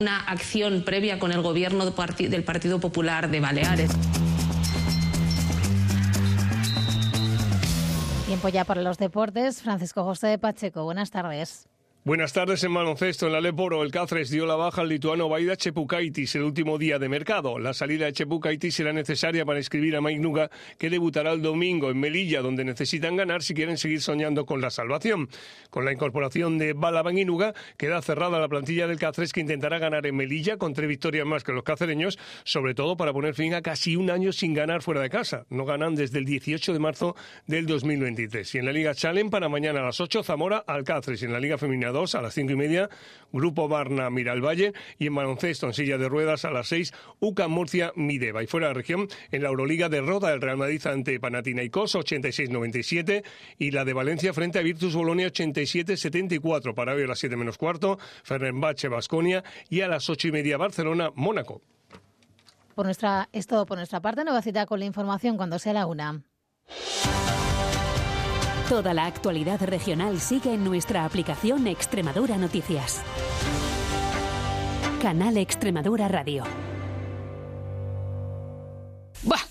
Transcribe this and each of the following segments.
una acción previa con el gobierno del Partido Popular de Baleares. Tiempo ya para los deportes. Francisco José Pacheco, buenas tardes. Buenas tardes en baloncesto. En la Leporo, el Cáceres dio la baja al lituano Baida Chepukaitis el último día de mercado. La salida de Chepukaitis será necesaria para inscribir a Mike Nuga, que debutará el domingo en Melilla, donde necesitan ganar si quieren seguir soñando con la salvación. Con la incorporación de Balaban y Nuga, queda cerrada la plantilla del Cáceres, que intentará ganar en Melilla con tres victorias más que los cacereños, sobre todo para poner fin a casi un año sin ganar fuera de casa. No ganan desde el 18 de marzo del 2023. Y en la Liga Challenge, para mañana a las 8, Zamora al Cáceres. Y en la Liga Femenina a las cinco y media, Grupo Barna Miralvalle y en baloncesto en silla de ruedas a las 6, UCA Murcia Mideva. Y fuera de la región, en la Euroliga derrota el Real Madrid ante Panathinaikos 86-97 y la de Valencia frente a Virtus Bolonia 87-74. Para hoy a las 7 menos cuarto, Fenerbahce Basconia y a las ocho y media Barcelona Mónaco. Por nuestra, es todo por nuestra parte. Nueva cita con la información cuando sea la una. Toda la actualidad regional sigue en nuestra aplicación Extremadura Noticias. Canal Extremadura Radio. ¡Bah!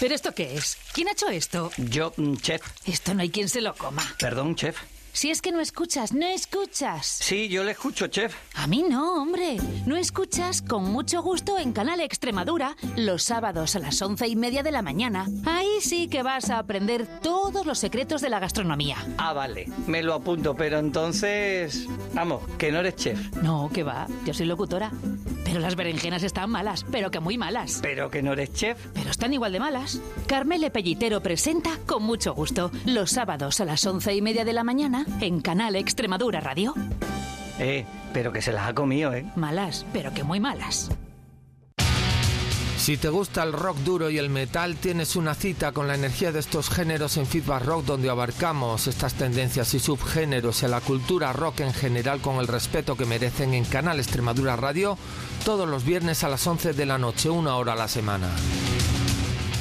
¿Pero esto qué es? ¿Quién ha hecho esto? Yo, mm, chef. Esto no hay quien se lo coma. Perdón, chef. Si es que no escuchas, no escuchas. Sí, yo le escucho, chef. A mí no, hombre. No escuchas con mucho gusto en Canal Extremadura los sábados a las once y media de la mañana. Ahí sí que vas a aprender todos los secretos de la gastronomía. Ah, vale. Me lo apunto, pero entonces... Vamos, que no eres chef. No, que va. Yo soy locutora. Pero las berenjenas están malas, pero que muy malas. Pero que no eres chef. Pero están igual de malas. Carmele Pellitero presenta con mucho gusto los sábados a las once y media de la mañana en Canal Extremadura Radio. Eh, pero que se las ha comido, ¿eh? Malas, pero que muy malas. Si te gusta el rock duro y el metal, tienes una cita con la energía de estos géneros en Feedback Rock, donde abarcamos estas tendencias y subgéneros y a la cultura rock en general con el respeto que merecen en Canal Extremadura Radio, todos los viernes a las 11 de la noche, una hora a la semana.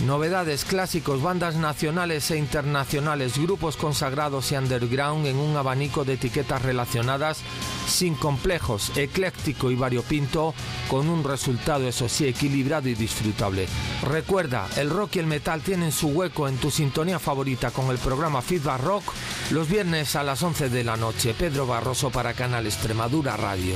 Novedades, clásicos, bandas nacionales e internacionales, grupos consagrados y underground en un abanico de etiquetas relacionadas, sin complejos, ecléctico y variopinto, con un resultado, eso sí, equilibrado y disfrutable. Recuerda, el rock y el metal tienen su hueco en tu sintonía favorita con el programa Feedback Rock los viernes a las 11 de la noche. Pedro Barroso para Canal Extremadura Radio.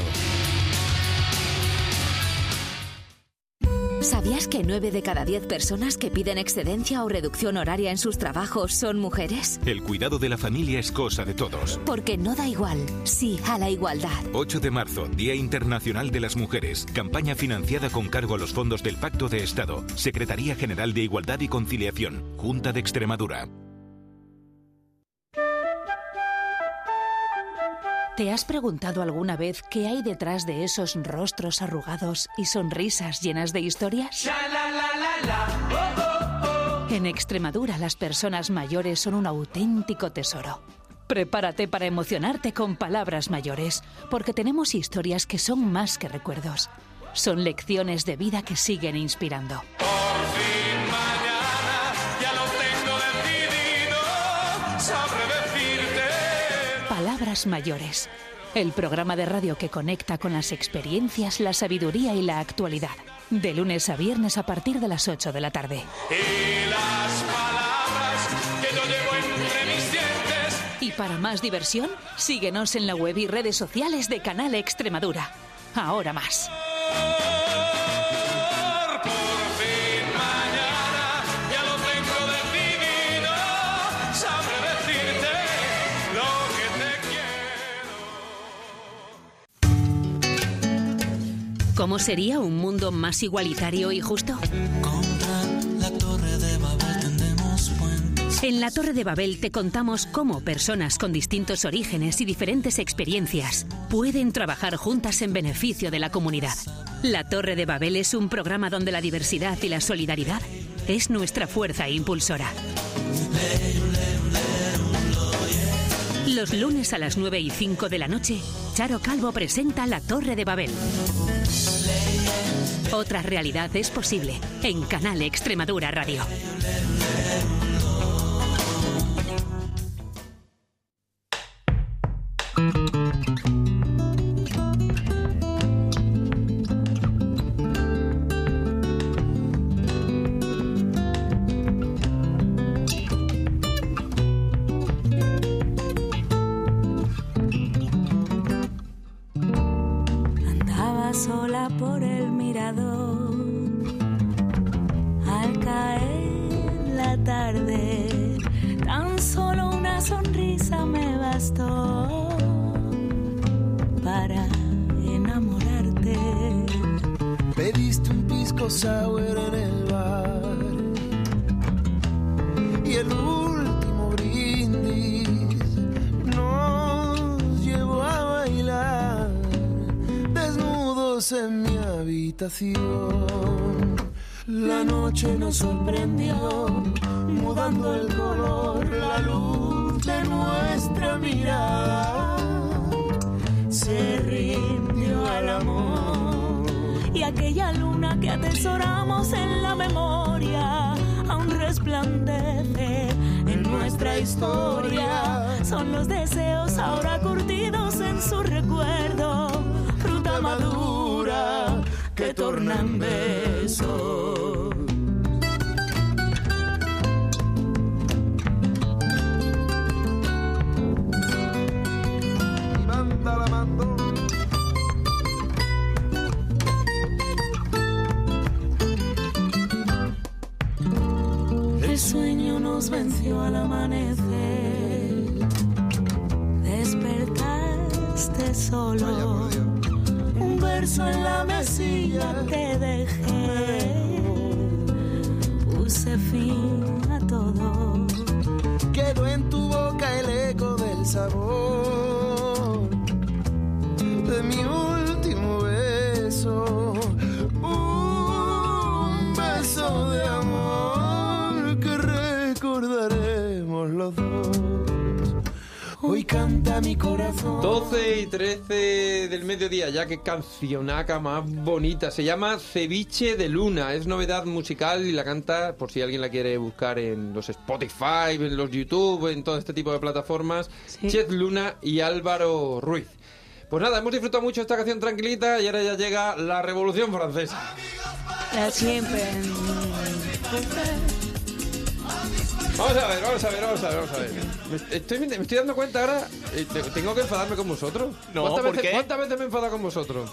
¿Sabías que 9 de cada 10 personas que piden excedencia o reducción horaria en sus trabajos son mujeres? El cuidado de la familia es cosa de todos. Porque no da igual, sí a la igualdad. 8 de marzo, Día Internacional de las Mujeres. Campaña financiada con cargo a los fondos del Pacto de Estado. Secretaría General de Igualdad y Conciliación. Junta de Extremadura. ¿Te has preguntado alguna vez qué hay detrás de esos rostros arrugados y sonrisas llenas de historias? En Extremadura las personas mayores son un auténtico tesoro. Prepárate para emocionarte con palabras mayores, porque tenemos historias que son más que recuerdos. Son lecciones de vida que siguen inspirando. Mayores, el programa de radio que conecta con las experiencias, la sabiduría y la actualidad. De lunes a viernes a partir de las 8 de la tarde. Y las palabras que yo llevo entre mis dientes. Y para más diversión, síguenos en la web y redes sociales de Canal Extremadura. Ahora más. ¿Cómo sería un mundo más igualitario y justo? En la Torre de Babel te contamos cómo personas con distintos orígenes y diferentes experiencias pueden trabajar juntas en beneficio de la comunidad. La Torre de Babel es un programa donde la diversidad y la solidaridad es nuestra fuerza impulsora. Los lunes a las 9 y 5 de la noche, Charo Calvo presenta La Torre de Babel. Otra realidad es posible en Canal Extremadura Radio. La noche nos sorprendió, mudando el color, la luz de nuestra mirada se rindió al amor. Y aquella luna que atesoramos en la memoria aún resplandece en nuestra historia. Son los que torna en besos. En la mesilla te dejé. Puse fin a todo. Quedó en tu boca el eco del sabor de mi canta mi corazón. 12 y 13 del mediodía, ya que cancionaca más bonita. Se llama Ceviche de Luna. Es novedad musical y la canta, por si alguien la quiere buscar en los Spotify, en los YouTube, en todo este tipo de plataformas. Chet Luna y Álvaro Ruiz. Pues nada, hemos disfrutado mucho esta canción tranquilita y ahora ya llega la Revolución Francesa. La siempre. Vamos a ver, vamos a ver, vamos a ver, vamos a ver. Me estoy, me estoy dando cuenta ahora, eh, te- tengo que enfadarme con vosotros. No, ¿Cuántas ¿por veces, qué? ¿Cuántas veces me he enfadado con vosotros?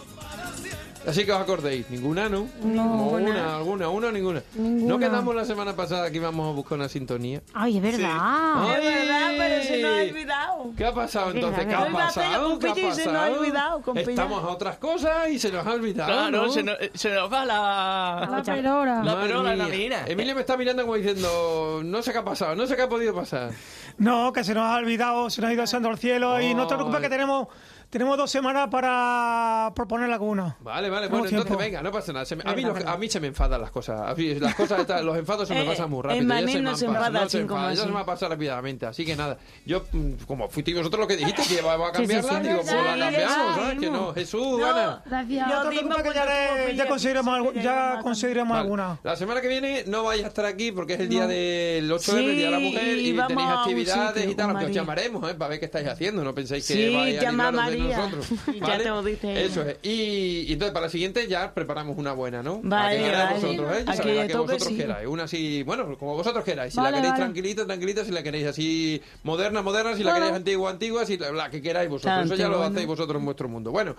Así que os acordéis, ninguna, ¿no? No. O una, alguna, una o ninguna. Ninguna. ¿No quedamos la semana pasada que íbamos a buscar una sintonía? Ay, es verdad. Es verdad, pero se nos ha olvidado. ¿Qué ha pasado Es entonces? ¿Qué verdad, ha es verdad. pasado? Con ¿Qué ha y se nos ha pasado? olvidado. Estamos a otras cosas y se nos ha olvidado. Claro, ¿no? se, nos, se nos va la... La pelora. La Madre perola mía. Emilio me está mirando como diciendo, no sé qué ha pasado, no sé qué ha podido pasar. No, que se nos ha olvidado, se nos ha ido santo al cielo y no te preocupes Ay. que tenemos, tenemos dos semanas para proponer alguna. Vale, vale, bueno, entonces tiempo. venga, no pasa nada. Se me- a, mí los- a mí se me enfadan las cosas. A mí las cosas estas- los enfados se me Eh, pasan muy en rápido. ya Manil se no me se enfada no se enfada, se me ha pasado rápidamente. Así que nada, yo, mm, como fuisteis vosotros lo que dijiste, que iba a Sí, sí, cambiarla, sí. digo, pues la cambiamos, ¿sabes? Que no, Jesús, No, Ana. Gracias. No te que ya, le- ya conseguiremos, algu- ya conseguiremos Vale. alguna. La semana que viene no vais a estar aquí porque es el día del 8M, el Día de la Mujer, y tenéis actividades sitio y tal, aunque os llamaremos, ¿eh? Para ver qué estáis haciendo, no penséis que Sí, vais a nosotros. Ya ¿vale? te lo dice Eso es. Y, y entonces para la siguiente ya preparamos una buena, ¿no? la Vale, que vale. vosotros, ¿eh? Ya Aquí la que vosotros sí. queráis. Una así, bueno, como vosotros queráis. Si Vale, la queréis vale. tranquilita, tranquilita. Si la queréis así moderna, moderna. Si la queréis antigua, antigua. Si la, la que queráis vosotros. Tanto, Eso ya lo bueno. hacéis vosotros en vuestro mundo. Bueno,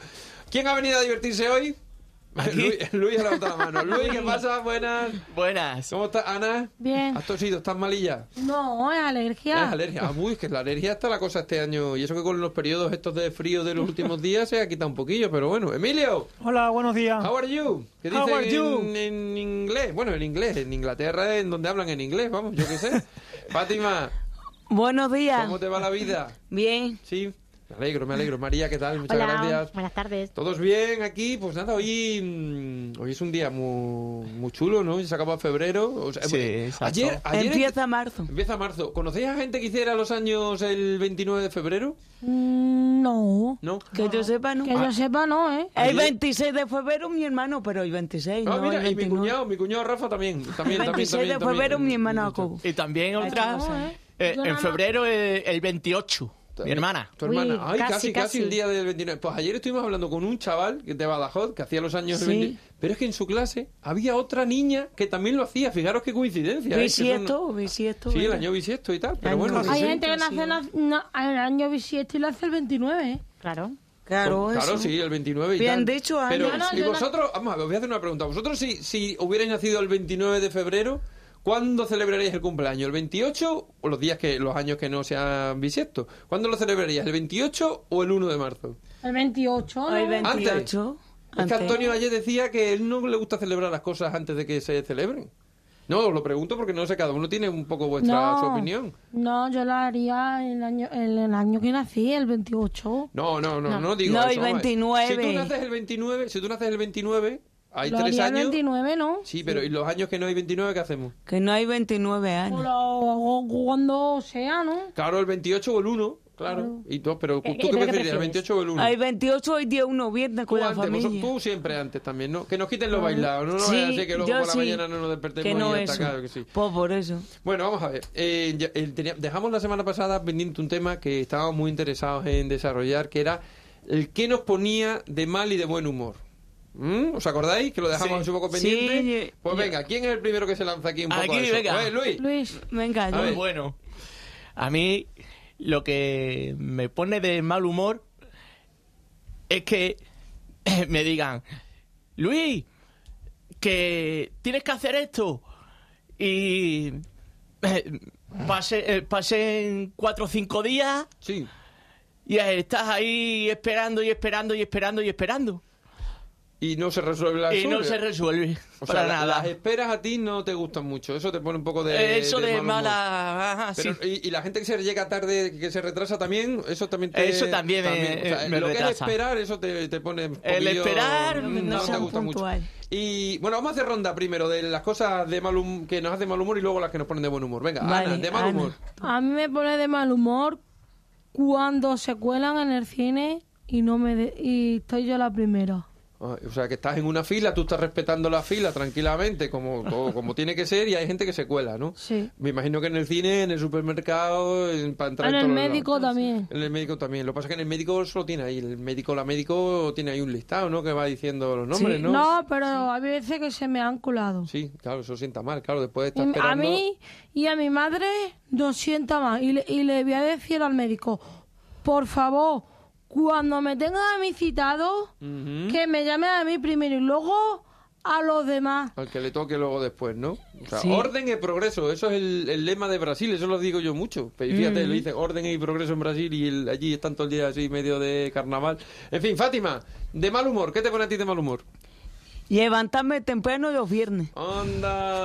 ¿quién ha venido a divertirse hoy? Luis, Luis ha levantado la mano. Luis, ¿qué pasa? Buenas. Buenas. ¿Cómo estás, Ana? Bien. ¿Has tosido? ¿Estás malilla? No, es alergia. Es alergia. Ah, uy, que la alergia está la cosa este año. Y eso que con los periodos estos de frío de los últimos días se ha quitado un poquillo. Pero bueno, Emilio, Hola, buenos días. how are you? ¿Qué How dicen are you? En, en inglés? Bueno, en inglés. En Inglaterra, en donde hablan en inglés, vamos, yo qué sé. Fátima, Buenos días. ¿cómo te va la vida? Bien. Sí, me alegro, me alegro. María, ¿qué tal? Muchas Hola, gracias. buenas tardes. ¿Todos bien aquí? Pues nada, hoy, mm, hoy es un día muy, muy chulo, ¿no? Se acaba febrero. O sea, Sí, eh, exacto. ayer, ayer Empieza marzo. Empieza marzo. ¿Conocéis a gente que hiciera los años el 29 de febrero? Mm, No. ¿No? Que yo sepa, ¿no? Que yo sepa, no, ¿eh? El 26 de febrero mi hermano, pero el 26, Ah, no mira, el y mi 29. cuñado, mi cuñado Rafa también. también El también, 26 también, de febrero también. mi hermano Jacobo. Y también otra... no, ¿eh? eh, en febrero eh, el 28, mi hermana. Tu hermana. Uy, Ay, casi, casi, el día del 29. Pues ayer estuvimos hablando con un chaval que de Badajoz, que hacía los años del Sí. 29. Pero es que en su clase había otra niña que también lo hacía. Fijaros qué coincidencia. ¿eh? Que son- Bisiesto, bisiesto. Sí, el año bisiesto y tal. Pero bueno, bisiesto. Hay gente que nace el año bisiesto y lo hace el 29, ¿eh? Claro. Claro, Pues, claro, eso. sí, el 29 y Bien tal. dicho. Pero, No, no, y no- vosotros, vamos a ver, os voy a hacer una pregunta. Vosotros, si, si hubierais nacido el 29 de febrero, ¿cuándo celebraríais el cumpleaños? ¿El 28 o los días que, los años que no sean bisiestos? ¿Cuándo lo celebrarías? ¿El 28 o el 1 de marzo? El 28, ¿no? El Antes. 28. Es que antes. Antonio ayer decía que él no le gusta celebrar las cosas antes de que se celebren. No, os lo pregunto porque no sé, cada uno tiene un poco vuestra No. su opinión. No, yo la haría el año, el, el año que nací, el 28. No, no, no, no, No. digo No, eso. el a ver. 29. Si tú naces el 29, si tú naces el 29, hay Lo tres años. 29, ¿no? Sí, pero ¿y los años que no hay 29 qué hacemos? Que no hay 29 años. O cuando sea, ¿no? Claro, el 28 o el 1, claro. Y tú, pero ¿Qué- ¿tú qué- preferirías, el prefieres? 28 o el 1? Hay 28 y día 1 viernes con Tú la antes, vos- familia. tú siempre antes también, ¿no? Que nos quiten lo Claro. bailado, no, no Sí, vaya a ser que luego yo por la sí. mañana no nos despertemos Que no y atacado, que sí. Pues por eso. Bueno, vamos a ver. Eh, tenía- dejamos la semana pasada pendiente un tema que estábamos muy interesados en desarrollar, que era el que nos ponía de mal y de buen humor. ¿Mm? ¿Os acordáis? Que lo dejamos Sí. un poco Sí, pendiente. yo- pues venga, ¿quién es el primero que se lanza aquí un poco Aquí, a eso? venga. Eh, Luis. Luis. Venga, A yo- ver. Bueno, a mí lo que me pone de mal humor es que me digan, Luis, que tienes que hacer esto. Y eh, pase, eh, pasen cuatro o cinco días. Sí. Y estás ahí esperando y esperando y esperando y esperando. Y no se resuelve la Y no se resuelve. O para sea, nada. las esperas a ti no te gustan mucho. Eso te pone un poco de. Eso de mala- ajá, Pero, sí. y, y la gente que se llega tarde, que se retrasa también, eso también te. Eso también me- o sea, me Lo que es esperar, eso te, te pone. El esperar, no no te gusta mucho. puntual. Y bueno, vamos a hacer ronda primero de las cosas de mal hum- que nos hacen mal humor y luego las que nos ponen de buen humor. Venga, Vale, Ana, de mal Ana. humor. A mí me pone de mal humor cuando se cuelan en el cine y no me de- y estoy yo la primera. Ah, O sea, que estás en una fila, tú estás respetando la fila tranquilamente, como, como, como tiene que ser, y hay gente que se cuela, ¿no? Sí. Me imagino que en el cine, en el supermercado, en, para entrar En en el lados. médico también. En el médico también. Lo que pasa es que en el médico solo tiene ahí. El médico, la médico tiene ahí un listado, ¿no? Que va diciendo los nombres, ¿no? No, pero hay veces que se me han colado. Sí, claro, eso sienta mal. Claro, después de estar Y a esperando... mí y a mi madre nos sienta mal. Y le, y le voy a decir al médico, por favor, cuando me tenga a mí citado, que me llame a mí primero y luego a los demás. Al que le toque luego después, ¿no? O sea, Sí. orden y progreso, eso es el, el lema de Brasil, eso lo digo yo mucho. Fíjate, Mm. lo dice orden y progreso en Brasil y el- allí están todo el día así medio de carnaval. En fin, Fátima, de mal humor, ¿qué te pone a ti de mal humor? Levantarme temprano los viernes.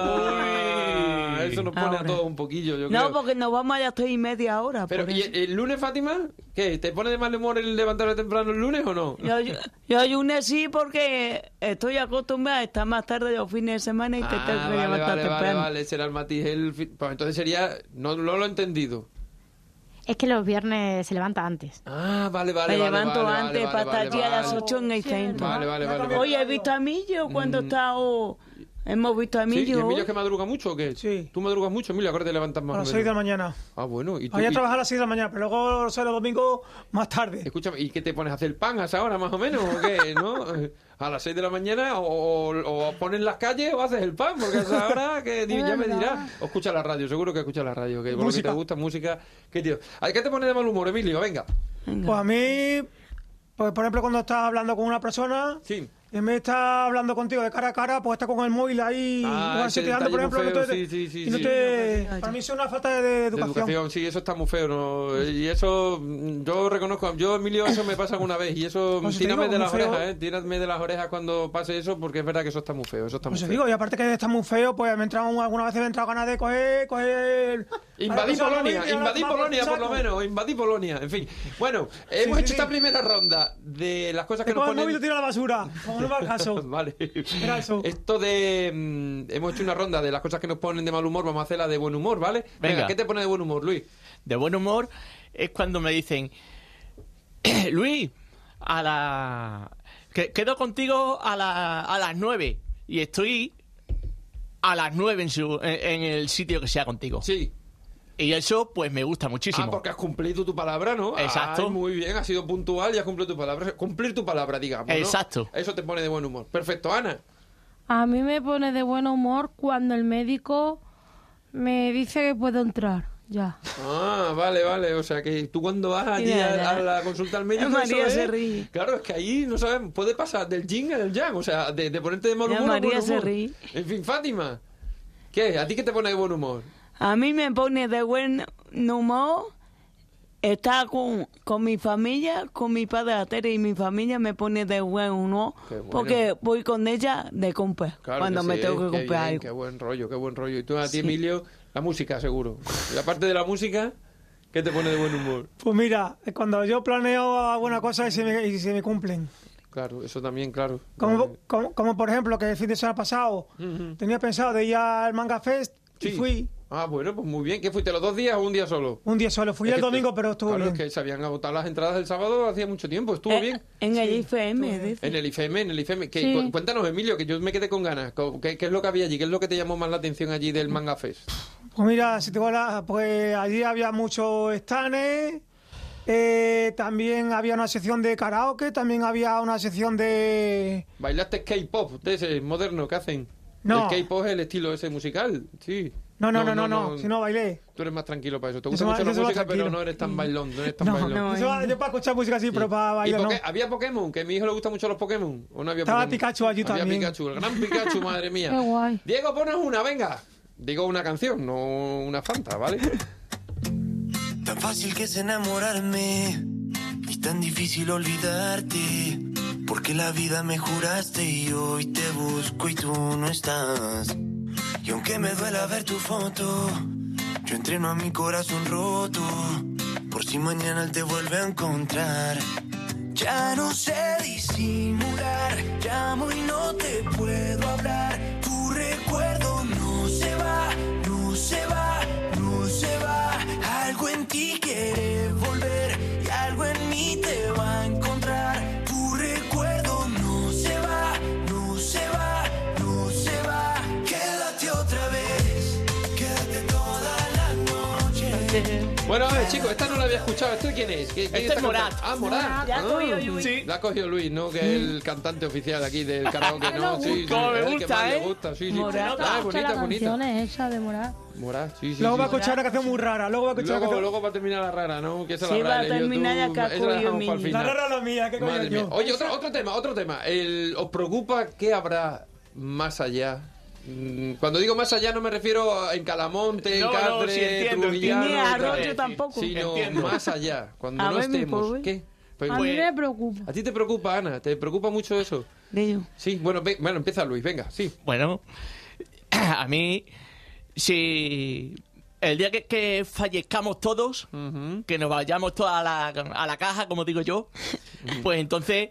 Anda, eso nos pone Ahora. a todos un poquillo, yo No, creo. porque nos vamos a las tres y media ahora. Pero, ¿y el, el lunes, Fátima? ¿Qué? ¿Te pone de mal humor el levantarte temprano el lunes o no? Yo, yo, yo lunes sí porque estoy acostumbrada a estar más tarde los fines de semana y te tengo Ah, que vale, levantar vale, vale, temprano. vale, será el matiz. El, fi- pues entonces sería, no, no lo he entendido. Es que los viernes se levanta antes. Ah, vale, vale, Me vale, levanto vale, antes vale, para vale, estar a las vale. 8 en el centro. Vale, vale, vale, vale. Hoy he visto a Emilio cuando está o- Hemos visto a ¿Sí? ¿Y Emilio. Es que madruga mucho o qué? Sí. ¿Tú madrugas mucho, Emilio? Ahora te levantas más A las menos. 6 de la mañana. Ah, bueno. ¿Y tú, Vaya a y- trabajar a las 6 de la mañana, pero luego los sábados y domingos más tarde. Escúchame, ¿y qué te pones a hacer pan a esa hora más o menos o qué? ¿No? A las 6 de la mañana o, o, o pones las calles o haces el pan, porque a esa hora que ya me dirás. O escucha la radio, seguro que escucha la radio, que te gusta música. ¿Qué tío? ¿A ¿Qué te pone de mal humor, Emilio? Venga. Pues a mí, pues por ejemplo, cuando estás hablando con una persona Sí. En vez de estar hablando contigo de cara a cara, pues está con el móvil ahí, Ah, seteando, por ejemplo, muy no te- feo, sí, sí, sí, y no sí. te- para mí es una falta de, de De educación. educación, sí, eso está muy feo, ¿no? Y eso, mm, yo reconozco, yo, Emilio, eso me pasa alguna vez. Y eso, Pues tírame digo, de las feo. orejas, ¿eh? Tírame de las orejas cuando pase eso, porque es verdad que eso está muy feo, eso está Pues muy os feo. digo, y aparte que está muy feo, pues me entra un- alguna vez me he entrado ganas de coger, coger... Invadí Polonia, invadí Polonia por lo menos, invadí Polonia, en fin. Bueno, hemos sí, hecho sí. esta primera ronda de las cosas que nos coge el móvil ponen... lo tira a la basura, como no va caso. vale. Esto de... mm, hemos hecho una ronda de las cosas que nos ponen de mal humor, vamos a hacer la de buen humor, ¿vale? Venga, Venga. ¿qué te pone de buen humor, Luis? De buen humor es cuando me dicen, Luis, a la... que- quedo contigo a, la- a las nueve y estoy a las nueve en, su, en, en el sitio que sea contigo. Sí. Y eso pues me gusta muchísimo. Ah, porque has cumplido tu palabra, ¿no? Exacto. Ay, muy bien, has sido puntual y has cumplido tu palabra. Cumplir tu palabra, digamos. ¿no? Exacto. Eso te pone de buen humor. Perfecto, Ana. A mí me pone de buen humor cuando el médico me dice que puedo entrar. Ya. Ah, vale, vale. O sea que tú cuando vas allí a, ya. a la consulta al médico. María eso es- se ríe. Claro, es que ahí no sabemos. Puede pasar del yin al yang. O sea, de, de ponerte de mal Ya, humor. a María buen se ríe. En fin, Fátima. ¿Qué? ¿A ti qué te pone de buen humor? A mí me pone de buen humor estar con, con mi familia, con mi padre la Tere y mi familia me pone de buen humor bueno. porque voy con ella de compra Claro cuando me sí, tengo que qué comprar bien, algo. Qué buen rollo, qué buen rollo. Y tú a ti, Sí. Emilio, la música, seguro. Y aparte de la música, ¿qué te pone de buen humor? Pues mira, cuando yo planeo alguna cosa y se me, y se me cumplen. Claro, eso también, claro. Como, como, como por ejemplo que el fin de semana pasado tenía pensado de ir al Manga Fest y Sí. fui Ah, bueno, pues muy bien. ¿Qué fuiste los dos días o un día solo? un día solo. Fui Es el domingo, pero estuvo claro, bien. es que se habían agotado las entradas del sábado hacía mucho tiempo. ¿Estuvo Eh, bien? En el IFM. En el IFM, en el IFM. ¿Qué- Sí. cu- Cuéntanos, Emilio, que yo me quedé con ganas. ¿Qué, qué es lo que había allí? ¿Qué es lo que te llamó más la atención allí del Manga Fest? Pues mira, si te voy a hablar, pues allí había muchos stands, eh, también había una sección de karaoke, también había una sección de... ¿Bailaste K-pop de ese moderno que hacen? No. El K-pop es el estilo ese musical, sí. No, no, no, no, no, si no bailé. Tú eres más tranquilo para eso. Te gusta más- la música, pero no eres tan bailón. No eres tan No, bailón. Yo, yo para escuchar música sí, pero para ¿Y bailar ¿Había Pokémon? Que a mi hijo le gustan mucho los Pokémon. ¿O no había Estaba Pokémon? Pikachu allí había también. Pikachu, el gran Pikachu, madre mía. Qué guay. Diego, ponos una, venga. Digo una canción, no una fanta, ¿vale? Tan fácil que es enamorarme y tan difícil olvidarte. Porque la vida me juraste y hoy te busco y tú no estás. Y aunque me duela ver tu foto, yo entreno a mi corazón roto. Por si mañana te vuelve a encontrar. Ya no sé disimular, llamo y no te puedo hablar. Tu recuerdo no se va, no se va, chicos, esta no la había escuchado. ¿Esto de quién es? ¿Qué- quién Este es Morat. cantando? Ah, Morat. La ha Ah, cogido Luis. Sí. La ha cogido Luis, ¿no? Que es el cantante oficial aquí del karaoke, ¿no? Sí, sí, Como me es gusta, ¿eh? gusta, sí, sí. Morat. Ah, Escucha bonita, la bonita. canción es esa de Morat. Morat, sí, sí. Luego sí, va a escuchar una canción muy rara, luego va a escuchar una Luego, canción... luego va a terminar la rara, ¿no? Que esa Sí, la va a rara, terminar tú- ya que ha esa la mi- La rara la mía, ¿qué coño yo? Oye, otro, otro tema, otro tema. ¿Os preocupa qué habrá más allá? Mm, Cuando digo más allá no me refiero a- en Calamonte, en No, no, Cáceres, sí, entiendo, Ni entiendo. a tal, Arroyo tampoco. sino Entiendo. más allá, cuando A no estemos. pobre. ¿Qué? Pues- A mí me preocupa. ¿A ti te preocupa, Ana? ¿Te preocupa mucho eso? Digo, Sí, bueno, ve- bueno, empieza Luis, venga, sí. Bueno, a mí, si el día que, que fallezcamos todos, que nos vayamos todos a la, a la caja, como digo yo, pues entonces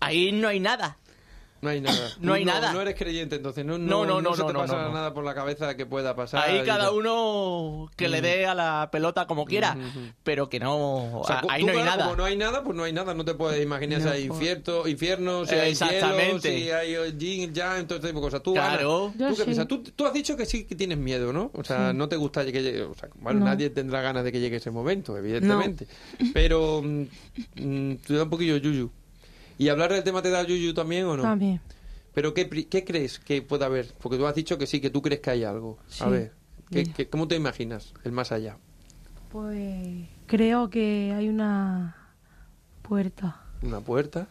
ahí no hay nada. No hay nada. No hay nada. No eres creyente, entonces no, No, no, no, no, se no, te no, pasa no, no. nada por la cabeza que pueda pasar. Ahí cada uno que le dé a la pelota como quiera, pero que no, O sea, a- ahí tú, no hay claro, nada. Como no hay nada, pues no hay nada. No te puedes imaginar si hay infierno, infierno si hay cielo, Exactamente. si hay eh, yin, yang, todo este tipo de cosas. Tú, Claro. Ana, ¿tú qué sí. piensas? Tú, tú has dicho que sí que tienes miedo, ¿no? O sea, Sí. no te gusta que llegue... O sea, bueno, No. nadie tendrá ganas de que llegue ese momento, evidentemente. Pero mm, mm, te da un poquillo yuyu. ¿Y hablar del tema te da yuyu también o no? También. ¿Pero qué, qué crees que puede haber? Porque tú has dicho que sí, que tú crees que hay algo. A Sí. ver, ¿qué- Mira. qué- ¿cómo te imaginas el más allá? Pues creo que hay una puerta. Una puerta.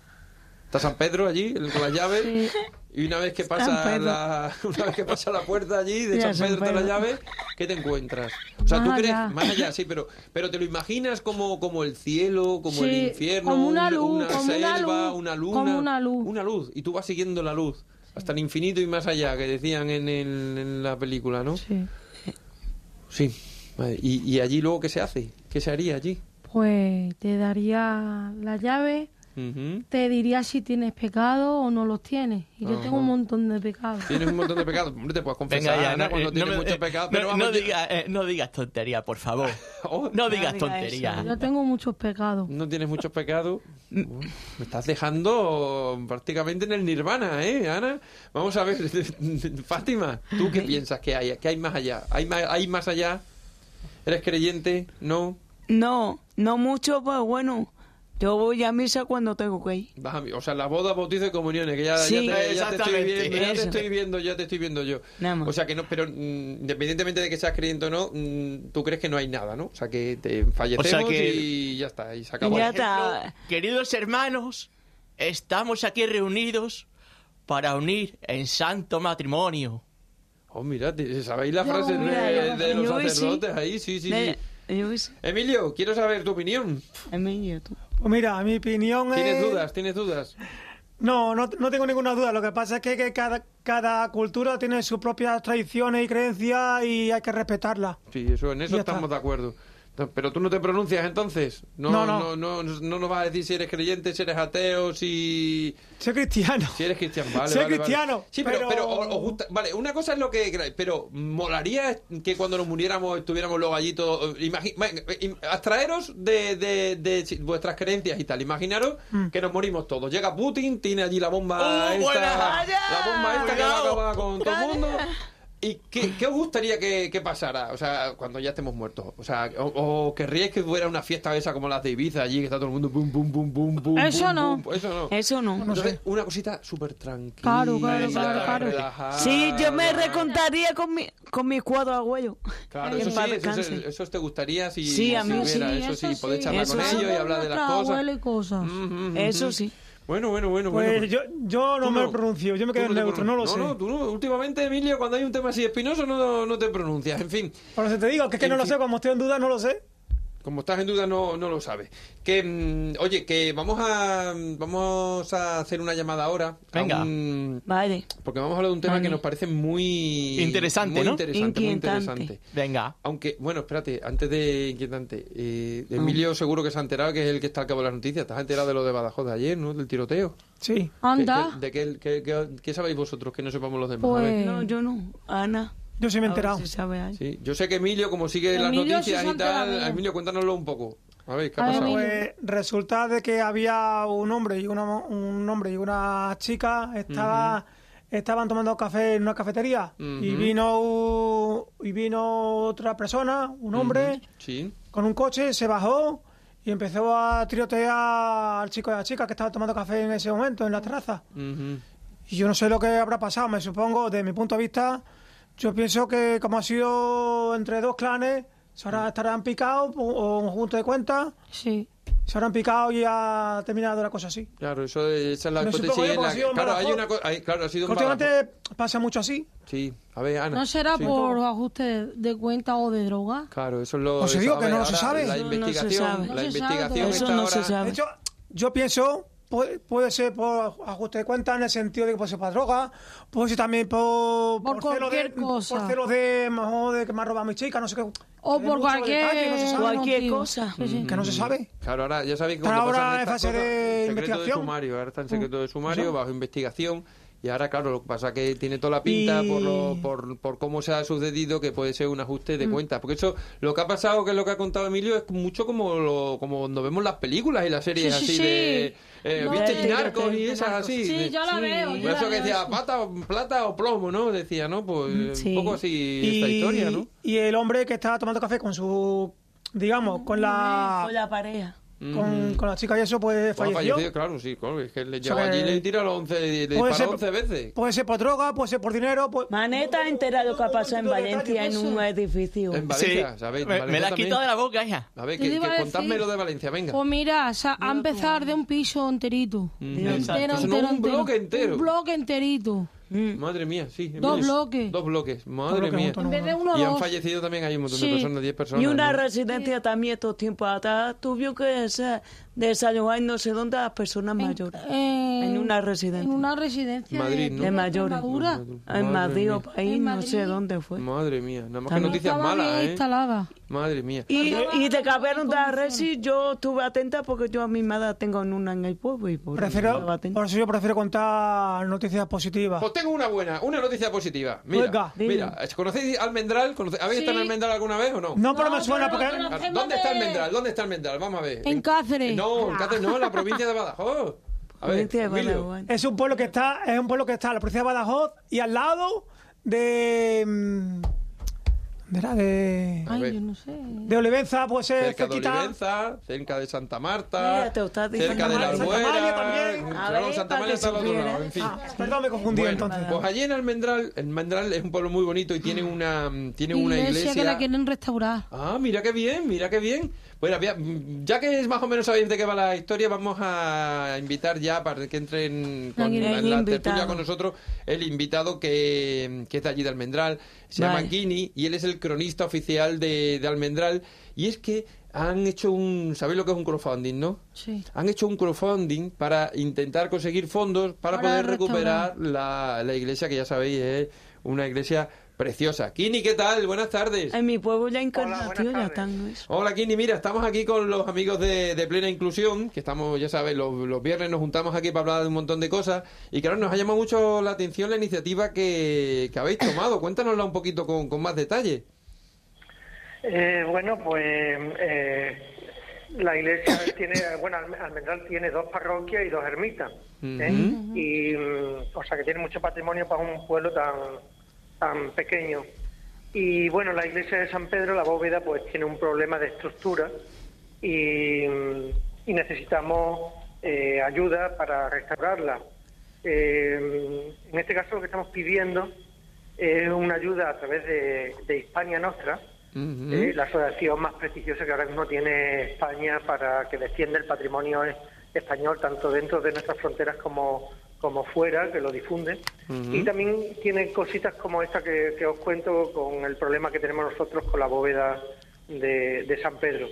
¿Está San Pedro allí con las llaves? Sí. Y una vez que pasa la, una vez que pasa la puerta allí de Ya, San Pedro está la llave, ¿qué te encuentras? O sea, Más tú crees más allá, sí, pero pero te lo imaginas como como el cielo, como el infierno, como una un- luz, una como una selva, luz, una luna, como una luz. una luz y tú vas siguiendo la luz hasta el infinito y más allá que decían en, el- en la película, ¿no? Sí. Sí. ¿Y, y allí luego qué se hace? ¿Qué se haría allí? Pues te daría la llave, Te diría si tienes pecado o no los tienes. Y yo tengo un montón de pecados. Tienes un montón de pecados. Hombre, te puedes confesar Venga ya, Ana, no, cuando eh, tienes no me- muchos eh, pecados. no- pero no, vamos, eh, no digas tontería, por favor. Oh, No digas diga tontería. Yo tengo muchos pecados. no tienes muchos pecados. Me estás dejando prácticamente en el nirvana, ¿eh, Ana? Vamos a ver, Fátima, ¿tú qué piensas que hay? ¿Qué hay más allá? ¿Hay más, hay más allá? ¿Eres creyente? ¿No? no, no mucho, pues bueno, Yo voy a misa cuando tengo que ir. Vas a mi- o sea, las bodas, bautizos y comuniones, que ya, Sí, ya, te, ya te estoy exactamente, viendo, ya te eso. estoy viendo, ya te estoy viendo yo. O sea, que no, pero mm, independientemente de que seas creyente o no, mm, tú crees que no hay nada, ¿no? O sea, que te fallecemos que- y ya está, y se acabó. Por ejemplo, queridos hermanos, estamos aquí reunidos para unir en santo matrimonio. Oh, mira, te- ¿sabéis la frase mira, de, yo- los sí. sacerdotes ahí? Sí, sí, sí. De- yo sí. Emilio, quiero saber tu opinión. Emilio, tú. Pues mira, mi opinión ¿Tienes es... dudas? ¿Tienes dudas? No, no, no tengo ninguna duda. Lo que pasa es que, que cada, cada cultura tiene sus propias tradiciones y creencias y hay que respetarlas. Sí, eso, en eso estamos de acuerdo. Pero tú no te pronuncias entonces. No, No, no, no. no, no, nos vas a decir si eres creyente, si eres ateo, si. Soy cristiano. Si eres cristiano, vale. Soy vale, vale. cristiano, Sí, pero. pero- pero o- os gusta- Vale, una cosa es lo que. Pero molaría que cuando nos muriéramos estuviéramos luego allí todos. imagi- venga, im- Abstraeros de, de, de vuestras creencias y tal. Imaginaros Mm. que nos morimos todos. Llega Putin, tiene allí la bomba ¡Oh, esta. buena! La bomba esta que va a Cuidado. acabar con todo el mundo. ¿Y qué, qué os gustaría que, que pasara? O sea, cuando ya estemos muertos. O sea, o, o querríais que fuera una fiesta esa como las de Ibiza allí, que está todo el mundo pum, pum, pum, pum, pum. Eso no. Eso no. Eso no. Entonces, una cosita súper tranquila. Claro, claro, claro, claro. relajada. Sí, yo me recontaría con, mi, con mis cuatro abuelos. Claro, eso sí, eso, eso, te gustaría si, Sí, a mí hubiera, sí, eso sí, poder charlar Eso con sí. ellos y hablar de las y cosas. Eso sí. Bueno, bueno, bueno. Pues bueno. yo, yo no me no. pronuncio, yo me quedo no neutro, no lo sé. No, tú no. Últimamente, Emilio, cuando hay un tema así espinoso, no, no te pronuncias. En fin. Por eso te digo, que es que En no lo sé, como estoy en duda, no lo sé. Como estás en duda, no, no lo sabes. Que, mm, oye, que vamos a vamos a hacer una llamada ahora. Venga. un- Vale. porque vamos a hablar de un tema Vale. que nos parece muy Interesante, muy ¿no? interesante, muy interesante. Venga. Aunque, bueno, espérate, antes de inquietante, eh, Ah. Emilio seguro que se ha enterado que es el que está al cabo de las noticias. ¿Te has enterado de lo de Badajoz de ayer, no? Del tiroteo. Sí. Anda. ¿De qué, qué- qué- qué sabéis vosotros que no sepamos los demás? A ver. Pues- No, yo no. Ana. Yo sí me he enterado. si sabe algo. Sí, yo sé que Emilio, como sigue las sí noticias se y tal. Emilio, cuéntanoslo un poco. A ver, ¿qué ha pasado? Pues resulta de que había un hombre y una un hombre y una chica estaba estaban tomando café en una cafetería y Ujú. vino u- y vino otra persona, un hombre Sí. con un coche, se bajó y empezó a tirotear al chico y a la chica que estaban tomando café en ese momento en la terraza. Ujú. Y yo no sé lo que habrá pasado, me supongo, de mi punto de vista, yo pienso que como ha sido entre dos clanes, se habrá- estarán picados o un junto de cuentas, Sí. se habrán picado y ha terminado la cosa así. Claro, eso, esa es la hipótesis. en ha sido claro, hay una cosa. hay- Claro, ha sido Badajoz. pasa mucho así. Sí, a ver, Ana. ¿No será Sí. por ajuste de, cuenta o de droga? Claro, eso es lo. Os eso, digo que ver, no se sabe. La No, no se investigación, sabe. la No investigación. Eso está no se sabe. De hecho, yo pienso, puede, puede ser por ajuste de cuentas en el sentido de que puede ser para droga, puede ser también por, Por celos de, cualquier cosa. por celos de, mejor de que me ha robado mi chica, no sé qué. O por cualquier, detalles, no se sabe. Cualquier motivo. cosa. Sí, sí. Que no se sabe. Claro, ahora ya sabéis que Está cuando ahora estas fase cosas, de secreto de investigación. sumario, ahora está en secreto de sumario, bajo investigación. Y ahora, claro, lo que pasa es que tiene toda la pinta Y- por, lo- por, por cómo se ha sucedido que puede ser un ajuste Mm. de cuentas. Porque eso, lo que ha pasado, que es lo que ha contado Emilio, es mucho como lo, como cuando vemos las películas y las series Sí, sí, así sí. de... Eh, No, ¿Viste? de- Y narcos de- y esas narcos. así. Sí, de- yo la veo. yo Por la eso que veo, decía, plata, o- plata o plomo, ¿no? Decía, ¿no? Pues Sí. un poco así esta historia, ¿no? y el hombre que estaba tomando café con su, digamos, con la, Con la pareja. Con, con la chica y eso, pues Pues ha falleció. claro, sí, claro, es que le sea lleva que- allí y le tira los 11, le Puede ser- 11 veces. Puede ser por droga, puede ser por dinero. Pues, Maneta entera lo que ha pasado en Valencia en un edificio. En Valencia, ¿sabéis? Me, me la has quitado de la boca, hija. A ver, que, que contadme lo de Valencia, venga. Pues mira, o sea, a empezar de un piso enterito. Exacto. Entero, no, entero, un entero. bloque entero. Un bloque enterito. Madre mía, sí. Dos bloques. Dos bloques, madre bloques mía. juntos, En vez de uno, Y han fallecido también, hay un montón Sí. de personas, 10 personas. Y una ¿no? residencia también estos tiempos atrás tuvieron que ser desayunar no sé dónde a las personas mayores. En, En una residencia. En una residencia Madrid, de, ¿no? De mayores. En Madrid mía. o país, En no sé dónde fue. Madre mía, nada más que noticias malas, ¿eh? instalada. Madre mía. Y, y de que abrieron de la resi, yo estuve atenta porque yo a mi madre tengo en una en el pueblo y por prefiero, por eso yo prefiero contar noticias positivas. Pues tengo una buena, una noticia positiva. Mira, Venga. mira, ¿conocéis Almendral? ¿Conoce- ¿Habéis Sí. estado en Almendral alguna vez o no? No, pero No, me suena porque... Ah, ¿Dónde está Almendral? ¿Dónde está Almendral? Vamos a ver. En Cáceres. No, en Cáceres no, en la provincia de Badajoz. A ver, Provincia de Emilio. Badajoz. Es un pueblo que está, es un pueblo que está en la provincia de Badajoz y al lado de mm, Era de... Ay, yo no sé. De Olivenza, pues es cerca de cerquita- Olivenza, cerca de Santa Marta, Mira, te diciendo cerca de la mal. Santa María Albuera, también. A ver, Santa María está al otro supiera. lado, en fin. Ah, perdón, me confundí Bueno, entonces. pues allí en Almendral, Almendral es un pueblo muy bonito y tiene una, tiene una iglesia, que la quieren restaurar. Ah, mira qué bien, mira qué bien. Bueno, había- ya que es más o menos sabéis de qué va la historia, vamos a invitar ya para que entren con Aquí la, tertulia con nosotros el invitado que, que es de allí de Almendral. Se llama. Guini y él es el cronista oficial de, de Almendral. Y es que han hecho un... ¿Sabéis lo que es un crowdfunding, no? Sí. Han hecho un crowdfunding para intentar conseguir fondos para, Para poder recuperar la, la iglesia que ya sabéis es una iglesia preciosa. Kini, ¿qué tal? Buenas tardes. En mi pueblo ya encarnación ya están eso. Hola Kini, mira, estamos aquí con los amigos de, de Plena Inclusión, que estamos, ya sabes, los, los viernes nos juntamos aquí para hablar de un montón de cosas, y claro, nos ha llamado mucho la atención la iniciativa que, que habéis tomado. Cuéntanosla un poquito con, con más detalle. Eh, bueno, pues eh, la iglesia tiene, bueno, Alme- Almendral tiene dos parroquias y dos ermitas, ¿eh? Y mm, o sea que tiene mucho patrimonio para un pueblo tan tan pequeño. Y bueno, la iglesia de San Pedro, la bóveda, pues tiene un problema de estructura y, mm, y necesitamos eh, ayuda para restaurarla. Eh, en este caso, lo que estamos pidiendo es una ayuda a través de, de Hispania Nostra, eh, la asociación más prestigiosa que ahora mismo tiene España para que defienda el patrimonio es- español, tanto dentro de nuestras fronteras como, como fuera, que lo difunde. Y también tiene cositas como esta que, que os cuento con el problema que tenemos nosotros con la bóveda de, de San Pedro,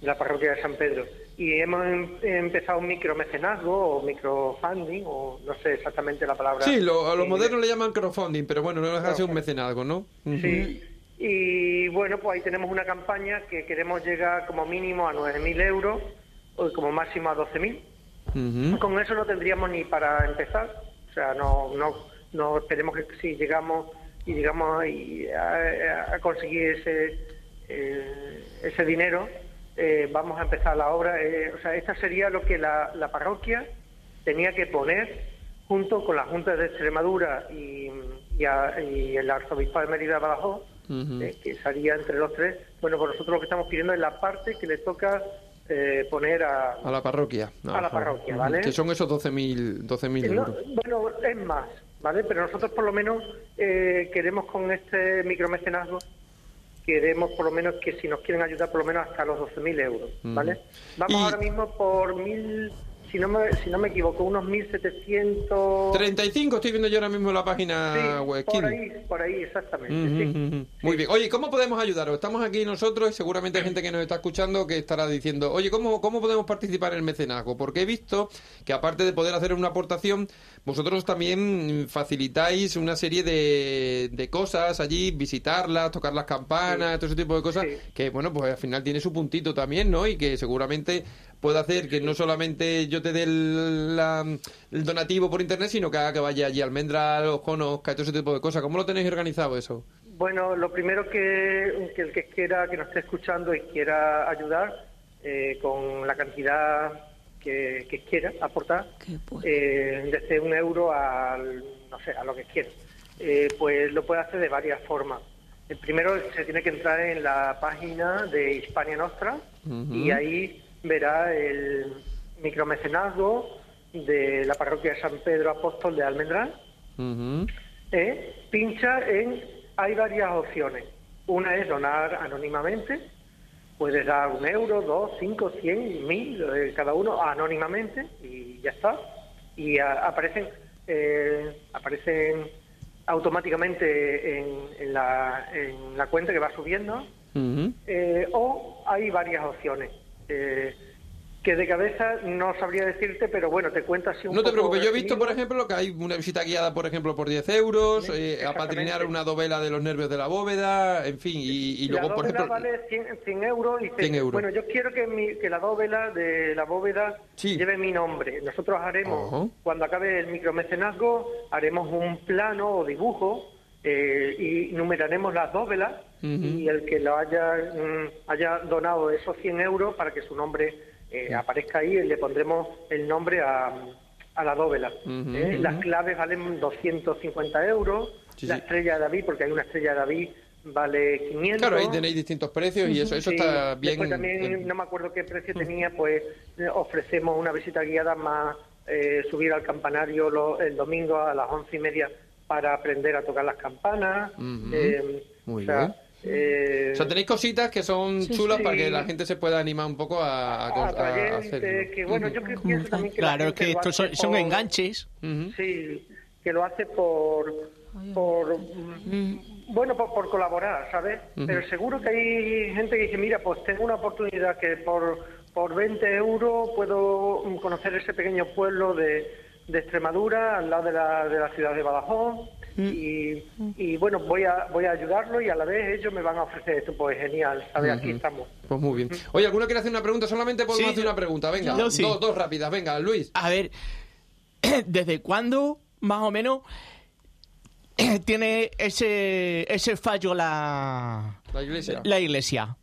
de la parroquia de San Pedro. Y hemos em- empezado un micromecenazgo o microfunding, o no sé exactamente la palabra. Sí, lo- a los modernos le llaman crowdfunding, pero bueno, no deja de ser un mecenazgo, ¿no? Sí. Y bueno, pues ahí tenemos una campaña que queremos llegar como mínimo a 9.000 euros o como máximo a 12.000. Con eso no tendríamos ni para empezar. O sea, no, no, no esperemos que si llegamos y llegamos a conseguir ese, eh, ese dinero, eh, vamos a empezar la obra. Eh, o sea, esta sería lo que la, la parroquia tenía que poner junto con la Junta de Extremadura y, y, a- y el Arzobispo de Mérida Badajoz, eh, que sería entre los tres. Bueno, pues nosotros lo que estamos pidiendo es la parte que le toca eh, poner a, A la parroquia. A la parroquia. ¿vale? Que son esos 12.000 12.000 No, euros. bueno, es más, ¿vale? Pero nosotros por lo menos eh, queremos con este micromecenazgo, queremos por lo menos que si nos quieren ayudar por lo menos hasta los 12.000 euros, ¿vale? Vamos Y- ahora mismo por mil, si no me, si no me equivoco, unos 1.700... 35 estoy viendo yo ahora mismo en la página Sí, web. por ahí, por ahí, exactamente. Sí. Muy bien. Oye, ¿cómo podemos ayudaros? Estamos aquí nosotros y seguramente hay gente que nos está escuchando que estará diciendo, oye, ¿cómo, cómo podemos participar en el mecenazgo? Porque he visto que aparte de poder hacer una aportación, vosotros también facilitáis una serie de, de cosas allí, visitarlas, tocar las campanas, todo ese tipo de cosas, que bueno, pues al final tiene su puntito también, ¿no? Y que seguramente puede hacer que no solamente yo te dé el, la- el donativo por internet, sino que haga que vaya allí a Almendral, os conozca, y todo ese tipo de cosas. ¿Cómo lo tenéis organizado eso? Bueno, lo primero que, que el que quiera, que nos esté escuchando y quiera ayudar eh, con la cantidad que, que quiera aportar, eh, desde un euro al, no sé, a lo que quiera, eh, pues lo puede hacer de varias formas. El primero se tiene que entrar en la página de Hispania Nostra y ahí verá el micromecenazgo de la parroquia de San Pedro Apóstol de Almendral. ¿eh? pincha en, hay varias opciones. Una es donar anónimamente, puedes dar un euro, dos, cinco, cien, mil, eh, cada uno anónimamente y ya está. Y a- aparecen, eh, aparecen automáticamente en, en la, en la cuenta que va subiendo. Eh, o hay varias opciones. Eh, que de cabeza no sabría decirte, pero bueno, te cuento así un No te preocupes, yo he visto, por ejemplo, que hay una visita guiada, por ejemplo, por 10 euros, eh, apadrinar una dovela de los nervios de la bóveda, en fin, y, y luego, la por ejemplo... vale 100, 100 euros y dice, 100 euros. bueno, yo quiero que, mi- que la dóvela de la bóveda lleve mi nombre. Nosotros haremos, cuando acabe el micromecenazgo, haremos un plano o dibujo eh, y numeraremos las dóvelas y el que lo haya, mm, haya donado esos 100 euros para que su nombre eh, aparezca ahí, le pondremos el nombre a, a la dóvela. Ujú, ¿eh? Las claves valen 250 euros, Sí, la sí. estrella de David, porque hay una estrella de David vale 500. Claro, ahí tenéis distintos precios y eso, eso Sí, está bien. Después también, no me acuerdo qué precio tenía, pues eh, ofrecemos una visita guiada más eh, subir al campanario lo- el domingo a las once y media para aprender a tocar las campanas. Eh, Muy o sea, bien. eh, O sea, tenéis cositas que son Sí, chulas sí. para que la gente se pueda animar un poco a, a, a atrayente, hacerlo. que bueno, yo creo, pienso también que la Claro, que estos son, hace son por- enganches. Sí, que lo hace por, por mm, bueno, por, por colaborar, ¿sabes? Pero seguro que hay gente que dice, mira, pues tengo una oportunidad que por, por 20 euros puedo conocer ese pequeño pueblo de, de Extremadura, al lado de la, de la ciudad de Badajoz, y, y bueno, voy a, voy a ayudarlo y a la vez ellos me van a ofrecer esto, pues genial, ¿sabes? Aquí Ujú. estamos. Pues muy bien. Oye, ¿alguno quiere hacer una pregunta? Solamente podemos Sí, hacer yo- una pregunta. Venga, yo sí. dos, dos rápidas. Venga, Luis. A ver, ¿desde cuándo, más o menos, tiene ese, ese fallo la, La iglesia. la iglesia?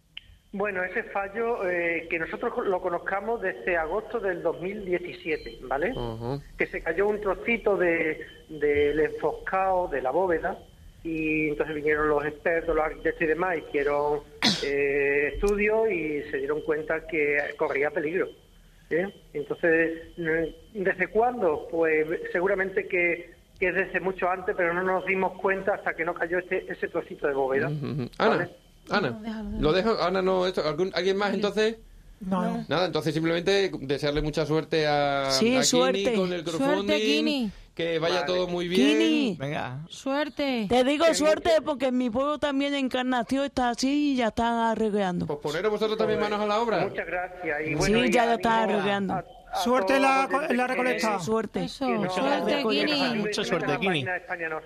Bueno, ese fallo eh, que nosotros lo conozcamos desde agosto del 2017, ¿vale? Que se cayó un trocito de, del enfoscado de la bóveda y entonces vinieron los expertos, los arquitectos y demás, hicieron eh, estudios y se dieron cuenta que corría peligro. ¿eh? Entonces, mm, ¿desde cuándo? Pues seguramente que, que es desde mucho antes, pero no nos dimos cuenta hasta que no cayó ese, ese trocito de bóveda. Ujú. Ana, Ana, lo dejo. Ana, no, esto, ¿algún- ¿alguien más entonces? No. Nada, entonces simplemente desearle mucha suerte a, Sí, a suerte. Kini con el Suerte, crowdfunding. Kini. Que vaya Vale. todo muy bien. Kini. Venga. Suerte. Te digo suerte porque en mi pueblo también Encarnación está así y ya están arreglando. Pues poneros vosotros también manos a la obra. Muchas gracias. Y Sí, bueno, y ya lo ánimo está a- arreglando. a- a Suerte en la, en la recolecta. Suerte. Eso, suerte, Kini. Mucha suerte, Kini.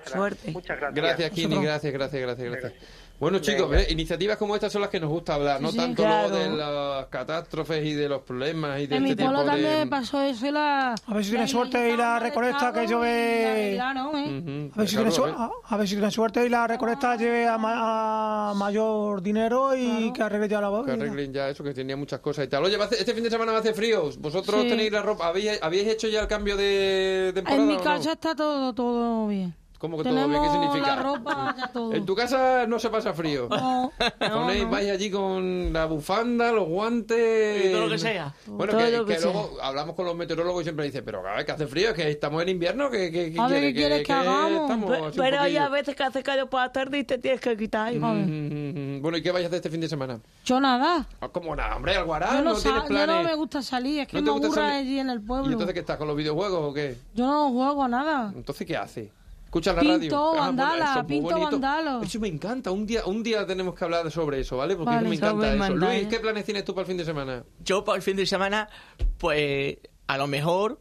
Suerte. Muchas gracias. Gracias, Kini, gracias, gracias, gracias, gracias. Bueno, chicos, iniciativas como estas son las que nos gusta hablar, no Sí, tanto claro. lo de las catástrofes y de los problemas y de En mi este pueblo tipo también de... me pasó eso y la... A ver si tiene suerte y la recolecta que llueve. ¿eh? Ujú, A ver, si claro, tiene su- ¿ves? a, a ver si tiene suerte y la recolecta lleve a, ma- a mayor dinero y que arregle ya la Que bóveda. arreglen ya eso, que tenía muchas cosas y tal. Oye, este fin de semana va a hacer frío. ¿Vosotros Sí. tenéis la ropa? ¿Habéis, habéis hecho ya el cambio de temporada En mi no? casa está todo, todo bien. ¿Cómo que todo bien? ¿Qué significa? la ropa, ya todo. En tu casa no se pasa frío. No, Ponéis, no. vais allí con la bufanda, los guantes... Y todo lo que sea. Bueno, Todo que, lo que que sea. luego hablamos con los meteorólogos y siempre dicen, pero cada vez que hace frío, es que estamos en invierno, que, que, A ver, ¿qué quieres que hagamos? Pero hay a veces que hace calor por la tarde y te tienes que quitar. hijo. Mm, Bueno, ¿y qué vais a hacer este fin de semana? Yo nada. Ah, ¿Cómo nada? Hombre, Alguará, Yo no, no, tienes sa- yo planes. no me gusta salir, es que ¿No te me gusta aburra allí en el ¿Y pueblo. entonces qué estás, con los videojuegos o qué? Yo no juego a nada. Entonces, ¿qué hace? Escucha la Pinto radio. Ah, eso es muy pinto bonito. Eso me encanta. Un día, un día tenemos que hablar sobre eso, ¿vale? Porque Vale. eso me encanta eso. Luis, ¿qué planes tienes tú para el fin de semana? Yo para el fin de semana, pues a lo mejor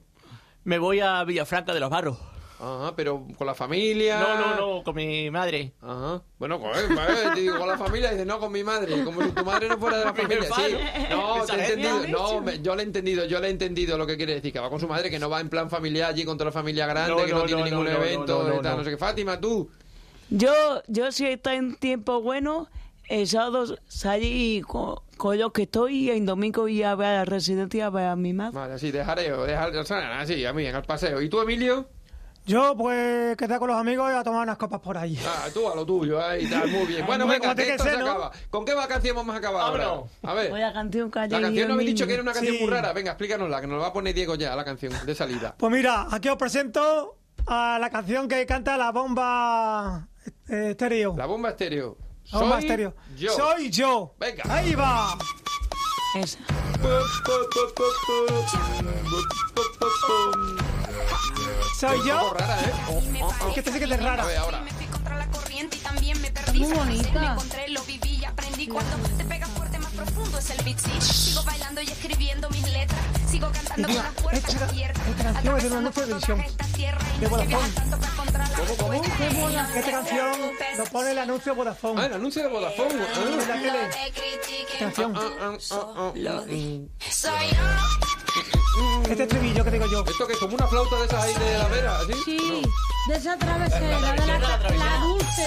me voy a Villafranca de los Barros. Ajá, pero con la familia. No, no, no, con mi madre. Ajá. Bueno, con, eh, te digo, con la familia, dice, no, con mi madre. Como si tu madre no fuera de la familia. Sí. No, te he entendido. No, me- yo le he entendido, yo le he entendido lo que quiere decir. Que va con su madre, que no va en plan familiar allí con toda la familia grande, No, que no, no, tiene no, ningún no, no, evento no, no, y tal. no. No sé qué. Fátima, tú. Yo, yo si está en tiempo bueno, el sábado salí con, con lo que estoy y el domingo voy a ver a la residencia a ver a mi madre. Vale, así, dejaré, dejar, o sea, así, a mí, al paseo. ¿Y tú, Emilio? Yo, pues, quedé con los amigos y a tomar unas copas por ahí. Ah, tú a lo tuyo, ahí tal, muy bien. Bueno, venga, que esto se ¿no? acaba. ¿Con qué canción vamos a acabar ahora? A ver. Voy a canción La canción no habéis dicho que era una canción Sí. muy rara. Venga, explícanosla, que nos la va a poner Diego ya, la canción de salida. Pues mira, aquí os presento a la canción que canta la bomba estéreo. La bomba estéreo. La bomba Soy estéreo. Yo. Soy yo. Venga. Ahí va. Esa. Soy yo. Rara, ¿eh? Es que esta sí que es rara. A ver, ahora. Muy bonita. Me encontré, lo viví y aprendí. Cuando te pegas fuerte, más profundo es el beat. sí. Sigo bailando y escribiendo mis letras. Sigo cantando con las puertas Esta- abiertas. esta canción es de una de televisión. De Vodafone. ¿Cómo, cómo? Esta canción lo pone el anuncio de Vodafone. Ah, el anuncio de Vodafone. La Ah. tele. Canción. Ah, ah. Soy yo. Este estribillo que digo yo. ¿Esto que es como una flauta de esas ahí de la vera? ¿así? Sí, de esa travesera, de la, la dulce.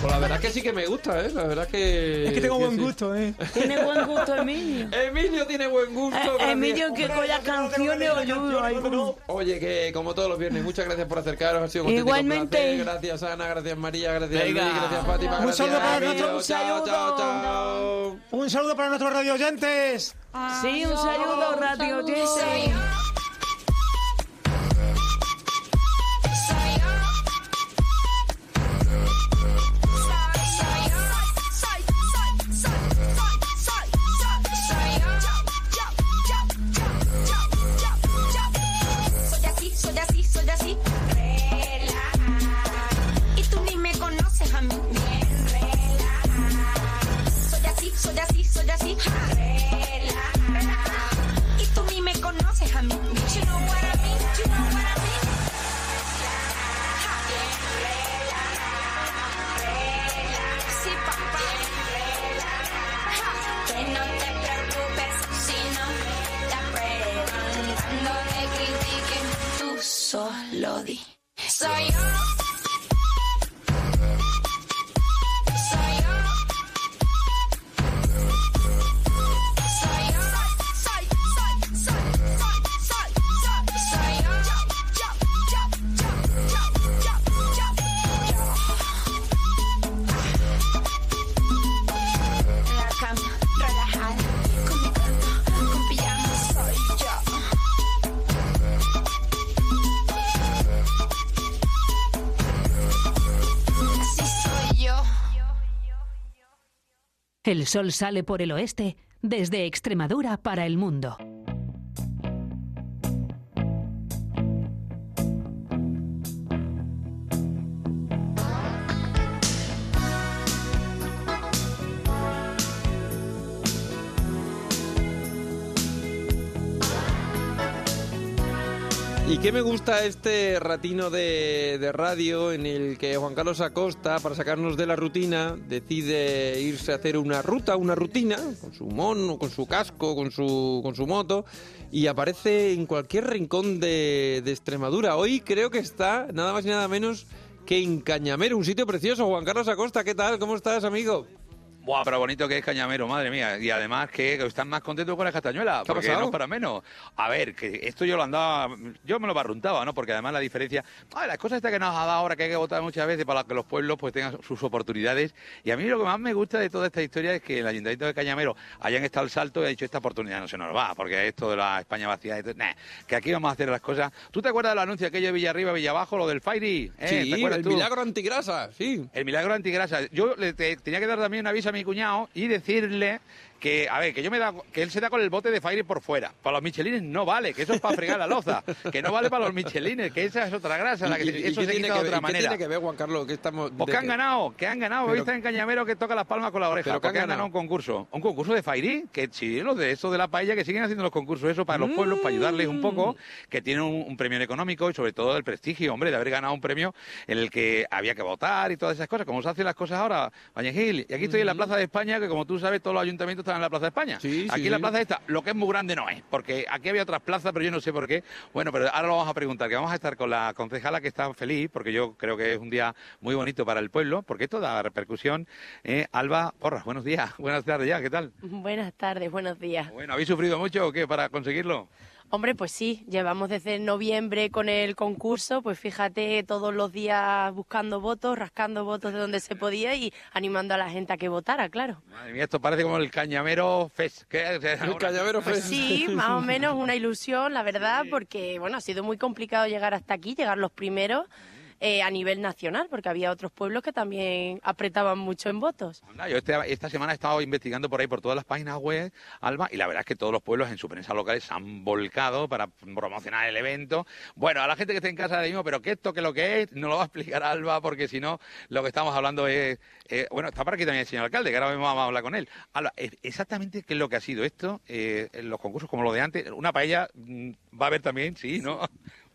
Pues la verdad es que sí que me gusta, ¿eh? La verdad es que... Es que tengo buen sí. gusto, ¿eh? Tiene buen gusto Emilio. Emilio tiene buen gusto. Eh. Emilio que con las canciones ayuda. Oye, que como todos los viernes, muchas gracias por acercaros. Ha sido un Igualmente. placer. Gracias Ana, gracias María, gracias. Luis, gracias Fátima. Un gracias saludo para nuestro- Chao, chao, chao. Un saludo para nuestros radio oyentes. Sí, un saludo, radio oyente. Soy así, soy así. Y tú ni me conoces a mí. You know what I mean, you know what I mean. Sí, papá. Que no te preocupes si no te aprueban. Cuando te critiquen, tú solo di. Soy yo. El sol sale por el oeste desde Extremadura para el mundo. Qué me gusta este ratino de, de radio en el que Juan Carlos Acosta, para sacarnos de la rutina, decide irse a hacer una ruta, una rutina, con su mono, con su casco, con su, con su moto, y aparece en cualquier rincón de, de Extremadura. Hoy creo que está nada más y nada menos que en Cañamero, un sitio precioso. Juan Carlos Acosta, ¿qué tal? ¿Cómo estás, amigo? Buah, pero bonito que es Cañamero, madre mía. Y además que están más contentos con la castañuela, ¿Qué ha porque pasado? no es para menos. A ver, que esto yo lo andaba, yo me lo barruntaba, ¿no? Porque además la diferencia, ah, las cosas estas que nos ha dado ahora que hay que votar muchas veces para que los pueblos pues tengan sus oportunidades. Y a mí lo que más me gusta de toda esta historia es que el Ayuntamiento de Cañamero hayan estado al salto y ha dicho esta oportunidad no se nos va, porque esto de la España vacía, esto- nah, que aquí vamos a hacer las cosas. ¿Tú te acuerdas del anuncio aquello de Villarriba, Villabajo, lo del Fairy? ¿Eh? Sí, ¿Te acuerdas el tú? milagro antigrasa, sí. El milagro antigrasa. Yo le te- tenía que dar también un aviso a mi cuñado y decirle que, a ver, que yo me da, que él se da con el bote de Fairy por fuera. Para los michelines no vale, que eso es para fregar la loza. Que no vale para los michelines, que esa es otra grasa, la que ¿Y- se- y- quita que de ver- otra y qué manera. tiene que ver, Juan Carlos? Que estamos... Pues que han ganado, que han ganado. Pero- ¿Viste en Cañamero que toca las palmas con la oreja? ¿Pero qué han ganado? un concurso. Un concurso de Fairy, que sí, los de eso de la paella, que siguen haciendo los concursos eso para los pueblos, para ayudarles un poco, que tienen un, un premio económico y sobre todo el prestigio, hombre, de haber ganado un premio en el que había que votar y todas esas cosas, como se hacen las cosas ahora, Bañegil. Y aquí estoy en la Plaza de España, que como tú sabes, todos los ayuntamientos en la Plaza de España. Sí, aquí sí, la sí. plaza esta, lo que es muy grande no es, porque aquí había otras plazas, pero yo no sé por qué. Bueno, pero ahora lo vamos a preguntar, que vamos a estar con la concejala que está feliz, porque yo creo que es un día muy bonito para el pueblo, porque esto da repercusión. Eh, Alba Porras, buenos días, buenas tardes ya, ¿qué tal? Buenas tardes, buenos días. Bueno, ¿habéis sufrido mucho o qué para conseguirlo? Hombre, pues sí, llevamos desde noviembre con el concurso, pues fíjate, todos los días buscando votos, rascando votos de donde se podía y animando a la gente a que votara, claro. Madre mía, esto parece como el Cañamero Fest. ¿Qué? El Cañamero Pues sí, más o menos una ilusión, la verdad, porque bueno, ha sido muy complicado llegar hasta aquí, llegar los primeros eh, a nivel nacional, porque había otros pueblos que también apretaban mucho en votos. Anda, Yo este- esta semana he estado investigando por ahí, por todas las páginas web, Alba, y la verdad es que todos los pueblos en su prensa locales se han volcado para promocionar el evento. Bueno, a la gente que esté en casa digo, pero que esto, que lo que es, no lo va a explicar Alba, porque si no, lo que estamos hablando es... eh, bueno, está por aquí también el señor alcalde, que ahora mismo vamos a hablar con él. Alba, exactamente qué es lo que ha sido esto, eh, en los concursos como lo de antes. Una paella mm, va a haber también, sí, ¿no?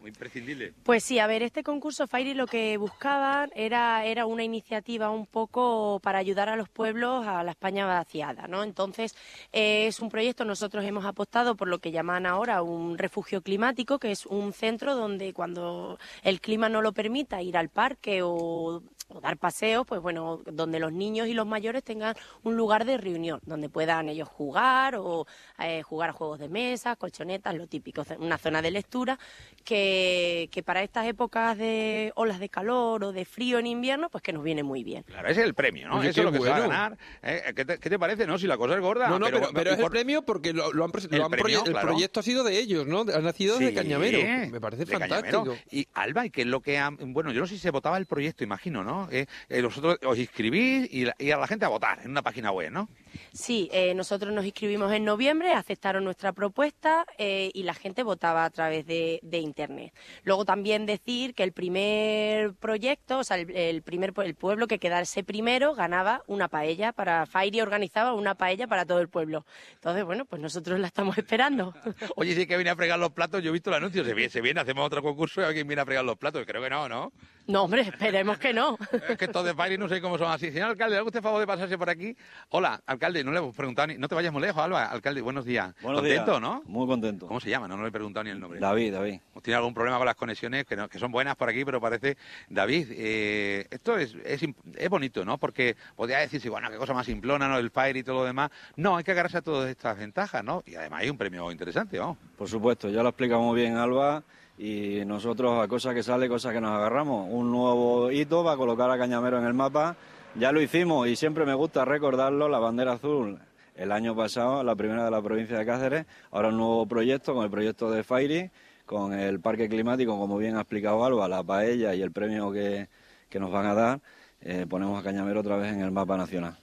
Imprescindible. Pues sí, a ver, este concurso Fairy lo que buscaban era, era una iniciativa un poco para ayudar a los pueblos a la España vaciada, ¿no? Entonces, eh, es un proyecto, nosotros hemos apostado por lo que llaman ahora un refugio climático, que es un centro donde cuando el clima no lo permita ir al parque o o dar paseos, pues bueno, donde los niños y los mayores tengan un lugar de reunión, donde puedan ellos jugar o eh, jugar a juegos de mesa, colchonetas, lo típico, una zona de lectura que, que para estas épocas de olas de calor o de frío en invierno, pues que nos viene muy bien. Claro, ese es el premio, ¿no? Oye, Eso es lo que se va a ganar. ¿eh? ¿Qué, te, qué te parece, no? Si la cosa es gorda. No, no, pero, pero es el premio porque lo, lo han, El lo han premio, proye- el proyecto ha sido de ellos, ¿no? Ha nacido de Sí, Cañamero. Me parece de fantástico. Cañamero. Y Alba, ¿y qué es lo que han- Bueno, yo no sé si se votaba el proyecto, imagino, ¿no? Eh, eh, vosotros os inscribís y, la- y a la gente a votar en una página web, ¿no? Sí, eh, nosotros nos inscribimos en noviembre, aceptaron nuestra propuesta y la gente votaba a través de, de Internet. Luego también decir que el primer proyecto, o sea, el, el primer el pueblo que quedase primero ganaba una paella para Fairy organizaba una paella para todo el pueblo. Entonces, bueno, pues nosotros la estamos esperando. Oye, si hay que viene a fregar los platos, yo he visto el anuncio, se viene, se viene, hacemos otro concurso y alguien viene a fregar los platos. Creo que no, ¿no? No, hombre, esperemos que no. Es que estos de Fairy no sé cómo son así. Señor alcalde, ¿haga usted favor de pasarse por aquí? Hola, alcalde, no le hemos preguntado ni... No te vayas muy lejos, Alba. Alcalde, buenos días. Buenos ¿Contento, días. no? Muy contento. ¿Cómo se llama? No, no le he preguntado ni el nombre. David, David. ¿Tiene algún problema con las conexiones? Que, no- que son buenas por aquí, pero parece... David, eh, esto es, es, es bonito, ¿no? Porque podría decirse, bueno, qué cosa más simplona, ¿no? El Fire y todo lo demás. No, hay que agarrarse a todas estas ventajas, ¿no? Y además hay un premio interesante, vamos. Por supuesto, ya lo explicamos bien Alba y nosotros a cosas que sale, cosas que nos agarramos. Un nuevo hito para colocar a Cañamero en el mapa. Ya lo hicimos y siempre me gusta recordarlo, la bandera azul. El año pasado, la primera de la provincia de Cáceres, ahora un nuevo proyecto con el proyecto de Fairy, con el parque climático, como bien ha explicado Alba, la paella y el premio que, que nos van a dar, eh, ponemos a Cañamero otra vez en el mapa nacional.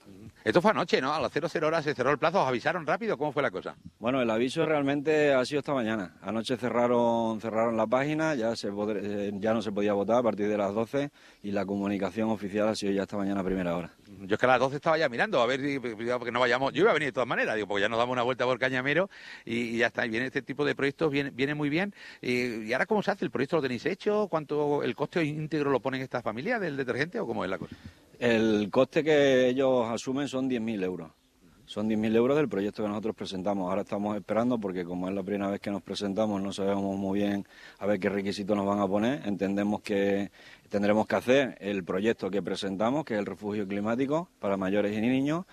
Esto fue anoche, ¿no? A las 00 horas se cerró el plazo, os avisaron rápido, ¿cómo fue la cosa? Bueno, el aviso realmente ha sido esta mañana. Anoche cerraron cerraron la página, ya se eh, ya no se podía votar a partir de las 12 y la comunicación oficial ha sido ya esta mañana a primera hora. Yo es que a las 12 estaba ya mirando, a ver si porque no vayamos. Yo iba a venir de todas maneras, digo, porque ya nos damos una vuelta por Cañamero y, y ya está. Y viene este tipo de proyectos, viene, viene muy bien. Y, y ahora, ¿cómo se hace? ¿El proyecto lo tenéis hecho? ¿Cuánto el coste íntegro lo ponen esta familia del detergente o cómo es la cosa? El coste que ellos asumen son 10.000 euros. Son 10.000 euros del proyecto que nosotros presentamos. Ahora estamos esperando porque como es la primera vez que nos presentamos no sabemos muy bien a ver qué requisitos nos van a poner. Entendemos que tendremos que hacer el proyecto que presentamos, que es el refugio climático para mayores y niños,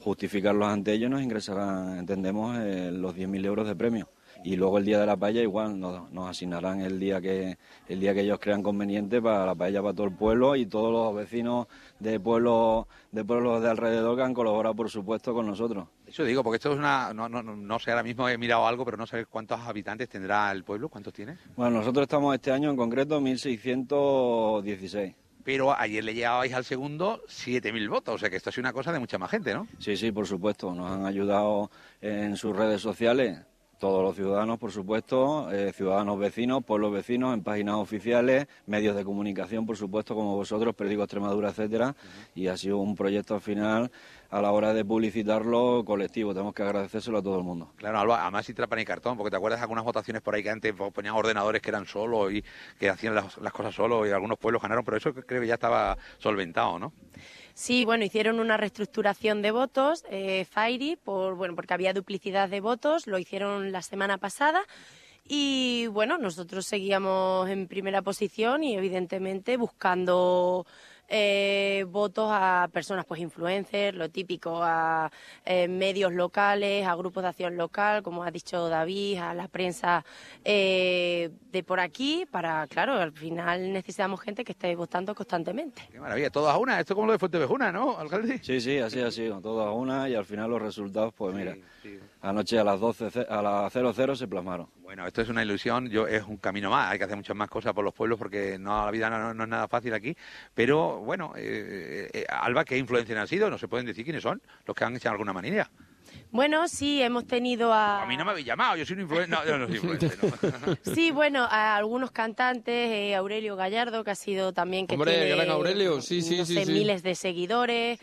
justificarlos ante ellos, nos ingresarán, entendemos, eh, los 10.000 euros de premio. Y luego el día de la paella igual nos, nos asignarán el día que el día que ellos crean conveniente para la paella para todo el pueblo y todos los vecinos de pueblos de pueblos de alrededor que han colaborado por supuesto con nosotros. Eso digo, porque esto es una. No, no, no, no sé, ahora mismo he mirado algo, pero no sé cuántos habitantes tendrá el pueblo, ¿cuántos tiene? Bueno, nosotros estamos este año en concreto 1616. Pero ayer le llevabais al segundo 7.000 votos, o sea que esto ha sido una cosa de mucha más gente, ¿no? Sí, sí, por supuesto. Nos han ayudado en sus redes sociales todos los ciudadanos, por supuesto, eh, ciudadanos vecinos, pueblos vecinos, en páginas oficiales, medios de comunicación, por supuesto, como vosotros, Periódico Extremadura, etcétera. Y ha sido un proyecto al final, a la hora de publicitarlo, colectivo. Tenemos que agradecérselo a todo el mundo. Claro, Alba, además sin trapa ni cartón, porque te acuerdas de algunas votaciones por ahí que antes ponían ordenadores que eran solos y que hacían las, las cosas solos y algunos pueblos ganaron, pero eso creo que ya estaba solventado, ¿no? Sí, bueno, hicieron una reestructuración de votos, eh, por, bueno, porque había duplicidad de votos, lo hicieron la semana pasada. Y bueno, nosotros seguíamos en primera posición y evidentemente buscando eh, votos a personas, pues influencers, lo típico, a eh, medios locales, a grupos de acción local, como ha dicho David, a la prensa eh, de por aquí, para, claro, al final necesitamos gente que esté votando constantemente. Qué maravilla, todas a una, esto es como lo de Fuentevejuna, ¿no, alcalde? Sí, sí, así ha sido, todo a una y al final los resultados, pues mira, anoche a las 12, ce- a las 00 se plasmaron. Bueno, esto es una ilusión, yo es un camino más, hay que hacer muchas más cosas por los pueblos porque no la vida no, no es nada fácil aquí, pero bueno, eh, eh, Alba, ¿qué influencia han sido? No se pueden decir quiénes son los que han hecho alguna manera. Bueno, sí, hemos tenido a... A mí no me habéis llamado, yo soy un influencer. No, yo no soy influencer. no. Sí, bueno, a algunos cantantes, eh, Aurelio Gallardo, que ha sido también que Hombre, tiene, gran Aurelio, sí, sí, no sí, sé, sí. miles de seguidores.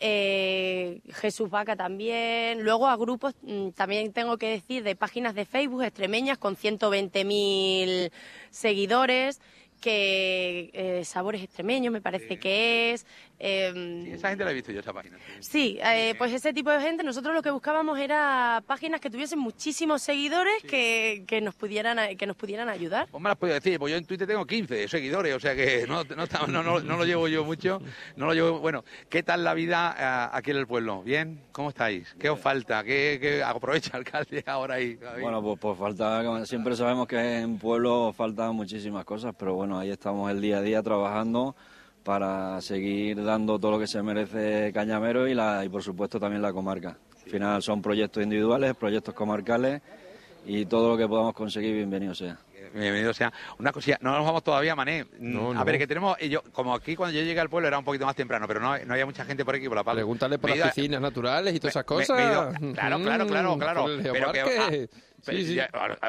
eh, Jesús Vaca también. Luego a grupos, mm, también tengo que decir, de páginas de Facebook extremeñas con 120.000 seguidores que eh, Sabores Extremeños me parece que es, Eh, Esa gente la he visto yo, esa página. Sí, eh, pues ese tipo de gente, nosotros lo que buscábamos era páginas que tuviesen muchísimos seguidores que, que nos pudieran que nos pudieran ayudar. Pues me las puedo decir, pues yo en Twitter tengo 15 seguidores, o sea que no, no, no, no- no lo llevo yo mucho. No lo llevo, bueno, ¿qué tal la vida ah, aquí en el pueblo? ¿Bien? ¿Cómo estáis? ¿Qué os falta? ¿Qué, qué aprovecha alcalde ahora ahí? David? Bueno, pues, pues falta, como siempre sabemos que en pueblo faltan muchísimas cosas, pero bueno, ahí estamos el día a día trabajando para seguir dando todo lo que se merece Cañamero y, la, y por supuesto también la comarca. Al final son proyectos individuales, proyectos comarcales y todo lo que podamos conseguir, bienvenido sea. Bienvenido sea. Una cosilla, no nos vamos todavía, Mané. Mm, No, A no. ver, que tenemos, y yo, como aquí cuando yo llegué al pueblo era un poquito más temprano, pero no, no había mucha gente por aquí por la palma. Pregúntale por Me las piscinas naturales y todas esas me- me he cosas. ido- claro, claro, claro, claro. Pero que. Ya-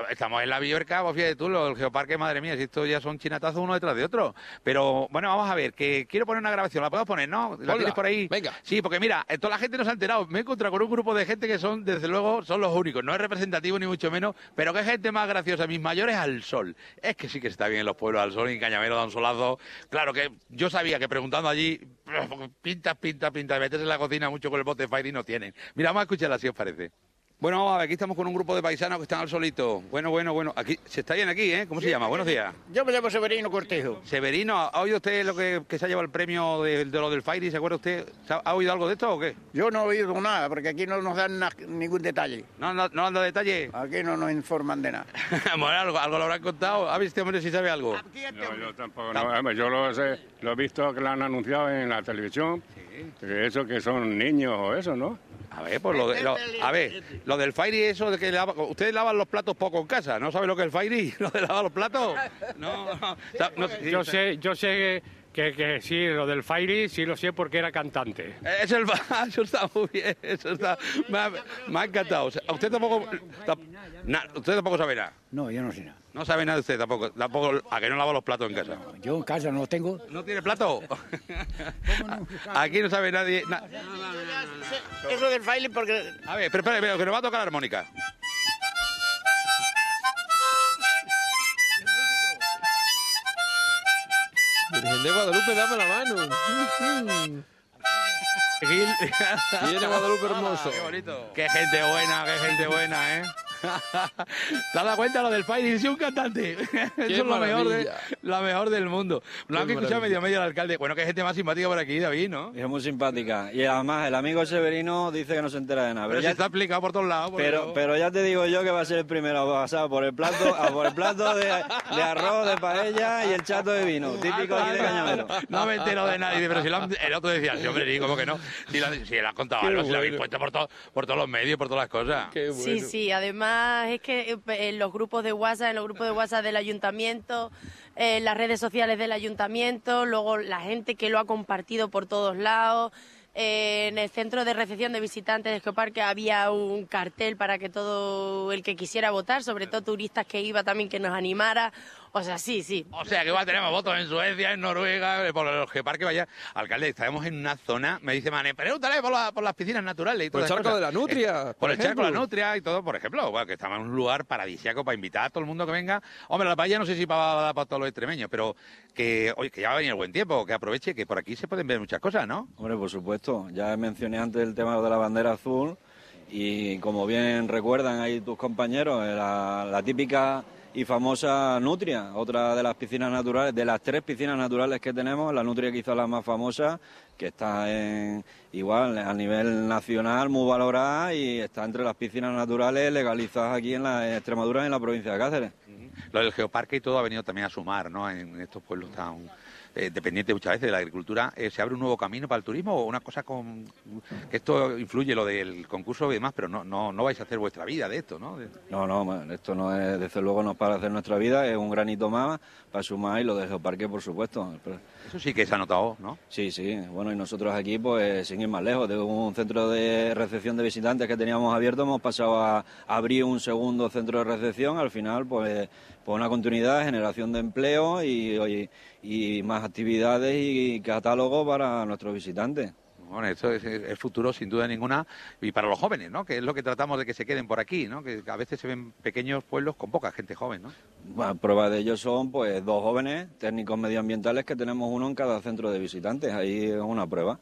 estamos en la Biorca, pues fíjate tú, el geoparque, madre mía, si esto ya son chinatazos uno detrás de otro. Pero bueno, vamos a ver, que quiero poner una grabación, ¿la podemos poner, no? ¿La tienes por ahí? Venga. Sí, porque mira, eh, toda la gente no se ha enterado. Me he encontrado con un grupo de gente que son, desde luego, son los únicos. No es representativo ni mucho menos, pero qué gente más graciosa. Mis mayores al sol. Es que sí que está bien en los pueblos al sol y en Cañamero da un solazo. Claro que yo sabía que preguntando allí, pintas, pintas, pintas, meterse en la cocina mucho con el bote de fire y no tienen. Mira, vamos a escucharla si os parece. Bueno, vamos a ver, aquí estamos con un grupo de paisanos que están al solito. Bueno, bueno, bueno. Aquí, se está bien aquí, ¿eh? ¿Cómo se llama? Buenos días. Yo me llamo Severino Cortejo. Severino, ¿ha oído usted lo que, que se ha llevado el premio de, de lo del Fairy? ¿Se acuerda usted? ¿Se ¿Ha, oído algo de esto o qué? Yo no he oído nada, porque aquí no nos dan na- ningún detalle. ¿No, no, no anda detalle? Aquí no nos informan de nada. bueno, algo, algo lo habrán contado. A ver este hombre si sabe algo. No, yo tampoco. no. Yo lo, sé, lo he visto que lo han anunciado en la televisión. Eso que son niños o eso, ¿no? A ver, pues lo, de- lo- a ver, lo del Fairy, eso de que lava- ustedes lavan los platos poco en casa, ¿no sabe lo que es el Fairy? ¿Lo de lavar los platos? No, no, Yo sé, yo sé que, que sí, lo del Fairy sí lo sé porque era cantante. Es el eso está muy bien, eso está, me ha, me ha encantado. O sea, usted tampoco, na- usted tampoco sabe nada. No, yo no sé nada. No sabe nada de usted tampoco, tampoco a que no lava los platos en casa. Yo en casa no los tengo. ¿No tiene plato? Aquí no sabe nadie. na- Eso del baile porque... A ver, pero espera, que nos va a tocar la armónica. Virgen de Guadalupe, dame la mano. Viene Guadalupe hermoso. Qué bonito. Qué gente buena, qué gente buena, ¿eh? ¿Te has dado cuenta lo del Fairy? Sí, un cantante. Eso es lo mejor, de, lo mejor del mundo. Lo han Qué escuchado medio medio el alcalde. Bueno, qué gente más simpática por aquí, David, ¿no? Es muy simpática. Y además el amigo Severino dice que no se entera de nada. Pero ya- se está explicado por todos lados. por Pero, pero ya te digo yo que va a ser el primero a pasar por el plato, a por el plato de, de arroz, de paella y el chato de vino, típico aquí de Cañamero. No me entero de nadie, pero si lo han- el otro decía, sí, hombre, sí, ¿cómo que no? Si, lo, si lo han contado Qué algo, si lo habéis bueno. puesto por, todo- por todos los medios, por todas las cosas. Sí, sí, además es que eh, en los grupos de WhatsApp, en los grupos de WhatsApp del ayuntamiento, en las redes sociales del ayuntamiento, luego la gente que lo ha compartido por todos lados. eh, en el centro de recepción de visitantes de Geoparque había un cartel para que todo el que quisiera votar, sobre todo turistas que iba también que nos animara. O sea, sí, sí. O sea, que va a tener más votos en Suecia, en Noruega, por los geoparques, vaya. Alcalde, estamos en una zona, me dice Mané, pregúntale por, la- por las piscinas naturales y Por el charco cosas. de la Nutria, Eh, por por el charco de la. Nutria y todo, por ejemplo. Bueno, que estamos en un lugar paradisíaco para invitar a todo el mundo que venga. Hombre, la paella no sé si para, para todos los extremeños, pero que, oye, que ya va a venir el buen tiempo, que aproveche, que por aquí se pueden ver muchas cosas, ¿no? Hombre, por supuesto. Ya mencioné antes el tema de la bandera azul y como bien recuerdan ahí tus compañeros, eh, la, la típica y famosa Nutria, otra de las piscinas naturales, de las tres piscinas naturales que tenemos, la Nutria quizá la más famosa, que está en, igual a nivel nacional muy valorada y está entre las piscinas naturales legalizadas aquí en, la, en Extremadura en la provincia de Cáceres. Lo del geoparque y todo ha venido también a sumar, ¿no? En estos pueblos tan eh, dependientes muchas veces de la agricultura. Eh, ¿Se abre un nuevo camino para el turismo o una cosa con... que esto influye lo del concurso y demás, pero no, no, no vais a hacer vuestra vida de esto, ¿no? De- No, no, esto no es, desde luego no es para hacer nuestra vida, es un granito más para sumar y lo del geoparque, por supuesto. Eso sí que se ha notado, ¿no? Sí, sí. Bueno, y nosotros aquí, pues, sin ir más lejos, de un centro de recepción de visitantes que teníamos abierto, hemos pasado a abrir un segundo centro de recepción. Al final, pues, pues una continuidad, generación de empleo y, oye, y más actividades y catálogo para nuestros visitantes. Bueno, esto es el futuro sin duda ninguna y para los jóvenes, ¿no? Que es lo que tratamos de que se queden por aquí, ¿no? Que a veces se ven pequeños pueblos con poca gente joven, ¿no? Bueno, prueba de ello son pues dos jóvenes técnicos medioambientales que tenemos uno en cada centro de visitantes. Ahí es una prueba.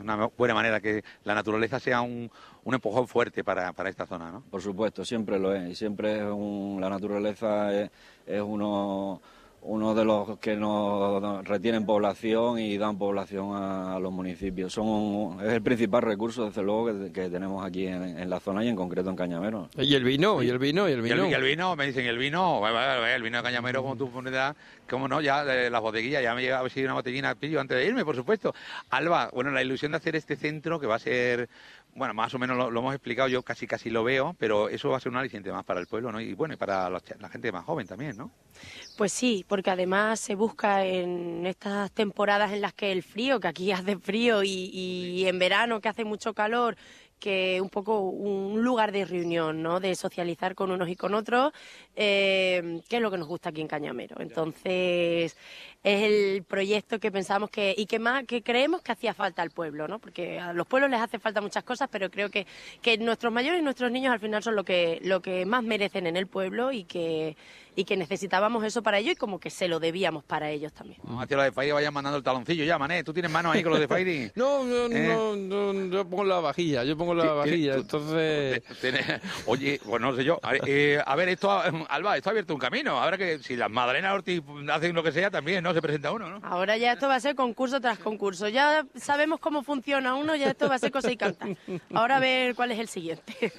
Una buena manera que la naturaleza sea un, un empujón fuerte para, para esta zona, ¿no? Por supuesto, siempre lo es. Y siempre es un, la naturaleza es, es uno, uno de los que nos retienen población y dan población a, a los municipios. Son un- es el principal recurso, desde luego, que, que tenemos aquí en, en la zona y en concreto en Cañamero. Y el vino, y el vino, y el Y el, vino. y el vino, me dicen, el vino, el vino de Cañamero, como tú pones, cómo no, ya eh, las bodeguillas, ya me llega a ver si una botellina pillo antes de irme, por supuesto. Alba, bueno, la ilusión de hacer este centro, que va a ser, bueno, más o menos lo, lo hemos explicado, yo casi casi lo veo, pero eso va a ser un aliciente más para el pueblo, ¿no? Y bueno, y para la gente más joven también, ¿no? Pues sí, porque además se busca en estas temporadas en las que el frío, que aquí hace frío, y, y en verano que hace mucho calor, que un poco un lugar de reunión, ¿no? De socializar con unos y con otros, eh, que es lo que nos gusta aquí en Cañamero. Entonces, es el proyecto que pensamos que, y que más, que creemos que hacía falta al pueblo, ¿no? Porque a los pueblos les hace falta muchas cosas, pero creo que, que nuestros mayores y nuestros niños al final son lo que, lo que más merecen en el pueblo y que, y que necesitábamos eso para ellos y como que se lo debíamos para ellos también. No, hacia los de Fairy vayan mandando el taloncillo ya, mané, tú tienes manos ahí con los de Fairy. No, no, ¿Eh? no, no, yo pongo la vajilla, yo pongo la vajilla, tú- entonces... Tienes- Oye, pues no sé yo. A ver, eh, a ver, esto, Alba, esto ha abierto un camino. Ahora que si las Madalenas Ortiz hacen lo que sea, también, ¿no? Se presenta uno, ¿no? Ahora ya esto va a ser concurso tras concurso. Ya sabemos cómo funciona uno, ya esto va a ser cosa y canta. Ahora a ver cuál es el siguiente.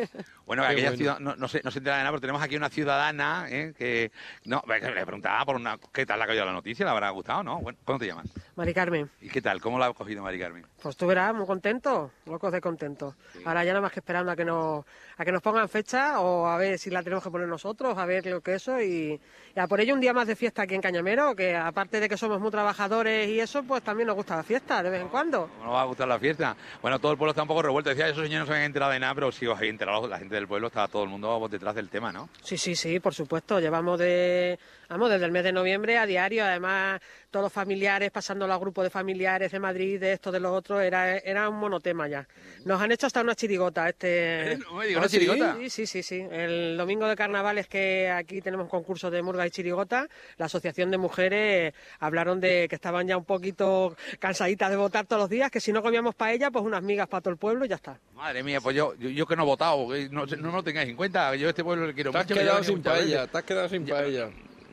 Bueno, Qué aquella bueno. ciudad, no, no se, no se entera de nada, pero tenemos aquí una ciudadana ¿eh? que... No, le preguntaba por una... ¿Qué tal le ha caído la noticia? ¿Le habrá gustado, no? Bueno, ¿cómo te llamas? Mari Carmen, ¿Y qué tal? ¿Cómo la ha cogido Mari Carmen? Pues tú verás, muy contento, locos de contento. Ahora ya nada más que esperando a que nos a que nos pongan fecha o a ver si la tenemos que poner nosotros, a ver lo que eso y, y a por ello un día más de fiesta aquí en Cañamero, que aparte de que somos muy trabajadores y eso, pues también nos gusta la fiesta de vez en cuando. ¿Cómo nos va a gustar la fiesta? Bueno, todo el pueblo está un poco revuelto. Decía, esos señores no se habían enterado de nada, pero sí os habéis enterado. La gente del pueblo estaba todo el mundo detrás del tema, ¿no? Sí, sí, sí, por supuesto. Llevamos de, vamos, desde el mes de noviembre a diario. Además, todos los familiares, pasando los grupos de familiares de Madrid, de esto, de los otros, era, era un monotema ya. Nos han hecho hasta una chirigota. Este... ¿Eh? No me digas, ¿una Ah, sí, chirigota? Sí, sí, sí, sí. El domingo de carnaval es que aquí tenemos concurso de murga y chirigota. La Asociación de Mujeres hablaron de que estaban ya un poquito cansaditas de votar todos los días, que si no comíamos paella, pues unas migas para todo el pueblo y ya está. Madre mía, pues yo, yo, yo que no he votado, no, no, lo tengáis en cuenta. Yo este pueblo le quiero Te has mucho. quedado sin paella, te has quedado sin paella.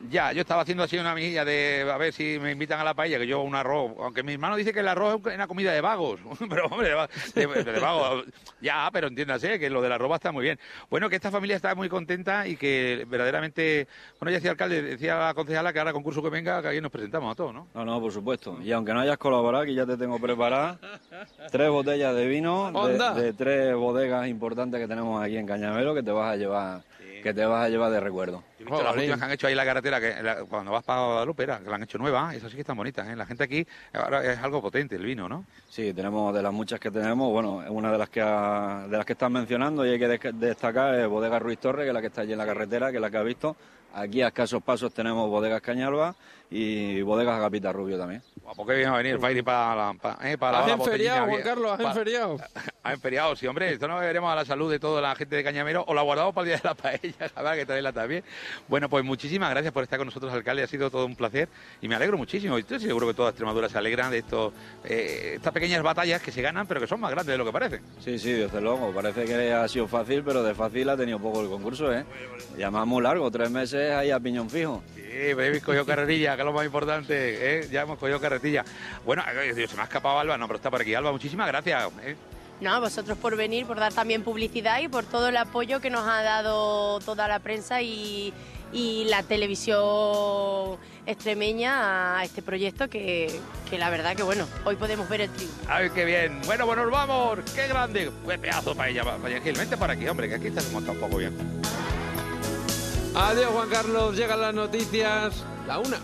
Ya, yo estaba haciendo así una mejilla de a ver si me invitan a la paella, que yo un arroz, aunque mi hermano dice que el arroz es una comida de vagos, pero hombre, de, va- de- de vagos, ya, pero entiéndase que lo del arroz estar muy bien. Bueno, que esta familia está muy contenta y que verdaderamente, bueno, ya decía el alcalde, decía la concejala que ahora concurso que venga, que aquí nos presentamos a todos, ¿no? No, no, por supuesto. Y aunque no hayas colaborado, que ya te tengo preparada tres botellas de vino de, de tres bodegas importantes que tenemos aquí en Cañamero que te vas a llevar, que te vas a llevar de recuerdo. Visto las últimas que han hecho ahí la carretera, que la- cuando vas para Guadalupe, era, que la han hecho nueva, esas sí que están bonitas, ¿eh? La gente aquí, ahora es algo potente el vino, ¿no? Sí, tenemos de las muchas que tenemos, bueno, es una de las que ha- de las que estás mencionando y hay que destacar es Bodega Ruiz Torre, que es la que está allí en la carretera, que es la que has visto. Aquí a escasos pasos tenemos Bodegas Cañalba y Bodegas Agapita Rubio también. ¿Por qué viene a venir Fairy para la, pa- eh, para ¿Has lavar la enferiado, botellina Juan? Carlos? ¿Has Pa- enferiado? Ha enferiado, sí, hombre. Esto no veremos a la salud de toda la gente de Cañamero o la guardamos para el día de la paella, habrá que traerla también. Bueno, pues muchísimas gracias por estar con nosotros, alcalde. Ha sido todo un placer y me alegro muchísimo. Y estoy seguro que toda Extremadura se alegra de esto, eh, estas pequeñas batallas que se ganan, pero que son más grandes de lo que parecen. Sí, sí, desde luego. Parece que ha sido fácil, pero de fácil ha tenido poco el concurso, ¿eh? Y además muy largo, tres meses ahí a piñón fijo. Sí, pero hemos cogido carrerilla, que es lo más importante. ¿eh? Ya hemos cogido carretilla. Bueno, eh, Dios, se me ha escapado Alba, no, pero está por aquí. Alba, muchísimas gracias. ¿eh? No, a vosotros por venir, por dar también publicidad y por todo el apoyo que nos ha dado toda la prensa y, y la televisión extremeña a este proyecto que, que la verdad que bueno, hoy podemos ver el triunfo. Ay, qué bien. Bueno, bueno, nos vamos. Qué grande. Qué pedazo para ella. Gil, vente por aquí, hombre, que aquí montado un poco bien. Adiós, Juan Carlos. Llegan las noticias. La una.